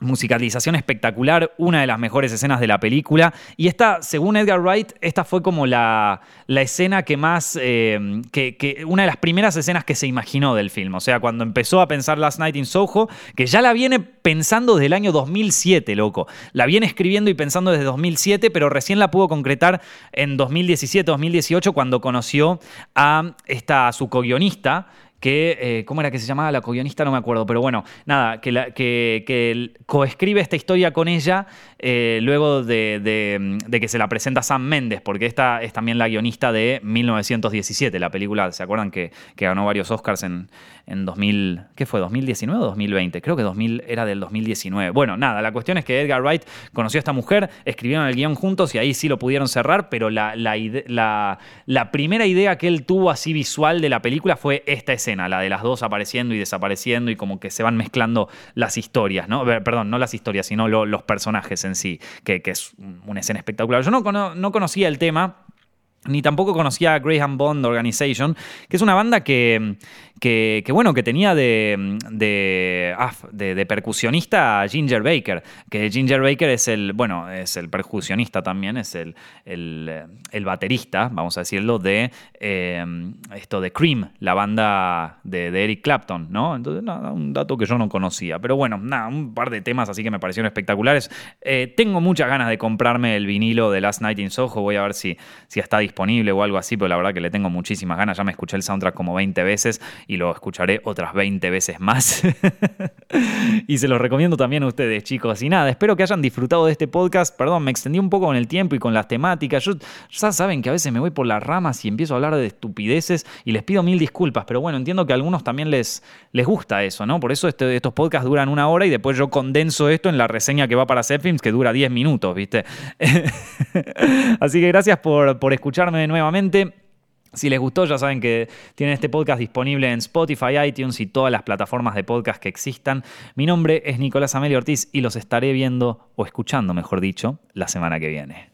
Speaker 1: musicalización espectacular, una de las mejores escenas de la película. Y esta, según Edgar Wright, esta fue como la, la escena que más, eh, que, una de las primeras escenas que se imaginó del film. O sea, cuando empezó a pensar Last Night in Soho, que ya la viene pensando desde el año 2007, loco. La viene escribiendo y pensando desde 2007, pero recién la pudo concretar en 2017, 2018, cuando conoció a esta, su co-guionista, que, eh, ¿cómo era que se llamaba la co-guionista? No me acuerdo, pero bueno, nada, que, la, que, coescribe esta historia con ella eh, luego de, que se la presenta Sam Méndez, porque esta es también la guionista de 1917, la película, ¿se acuerdan que, que ganó varios Oscars en, en 2000, ¿qué fue? ¿2019 o 2020? Creo que 2000 era del 2019. Bueno, nada, la cuestión es que Edgar Wright conoció a esta mujer, escribieron el guion juntos y ahí sí lo pudieron cerrar, pero la, la, la primera idea que él tuvo así visual de la película fue esta escena la de las dos apareciendo y desapareciendo y como que se van mezclando las historias, ¿no? Perdón, no las historias, sino los personajes en sí, que, es una escena espectacular. Yo no, no conocía el tema, ni tampoco conocía a Graham Bond Organization, que es una banda que, que, bueno, que tenía de, ah, de, de, percusionista a Ginger Baker, que Ginger Baker es el, bueno, es el percusionista también, es el, el, baterista, vamos a decirlo, de em, esto de Cream, la banda de, Eric Clapton, ¿no? Entonces, nada, un dato que yo no conocía. Pero bueno, nada, un par de temas así que me parecieron espectaculares. Eh, tengo muchas ganas de comprarme el vinilo de Last Night in Soho, voy a ver si, si está disponible o algo así, pero la verdad que le tengo muchísimas ganas, ya me escuché el soundtrack como 20 veces y lo escucharé otras 20 veces más. y se los recomiendo también a ustedes, chicos. Y nada, espero que hayan disfrutado de este podcast. Perdón, me extendí un poco con el tiempo y con las temáticas. Yo, ya saben que a veces me voy por las ramas y empiezo a hablar de estupideces y les pido mil disculpas, pero bueno, entiendo que a algunos también les, les gusta eso, ¿no? Por eso este, estos podcasts duran una hora y después yo condenso esto en la reseña que va para Zepfilms que dura 10 minutos, ¿viste? Así que gracias por, por escucharme nuevamente. Si les gustó, ya saben que tienen este podcast disponible en Spotify, iTunes y todas las plataformas de podcast que existan. Mi nombre es Nicolás Amelio Ortiz y los estaré viendo o escuchando, mejor dicho, la semana que viene.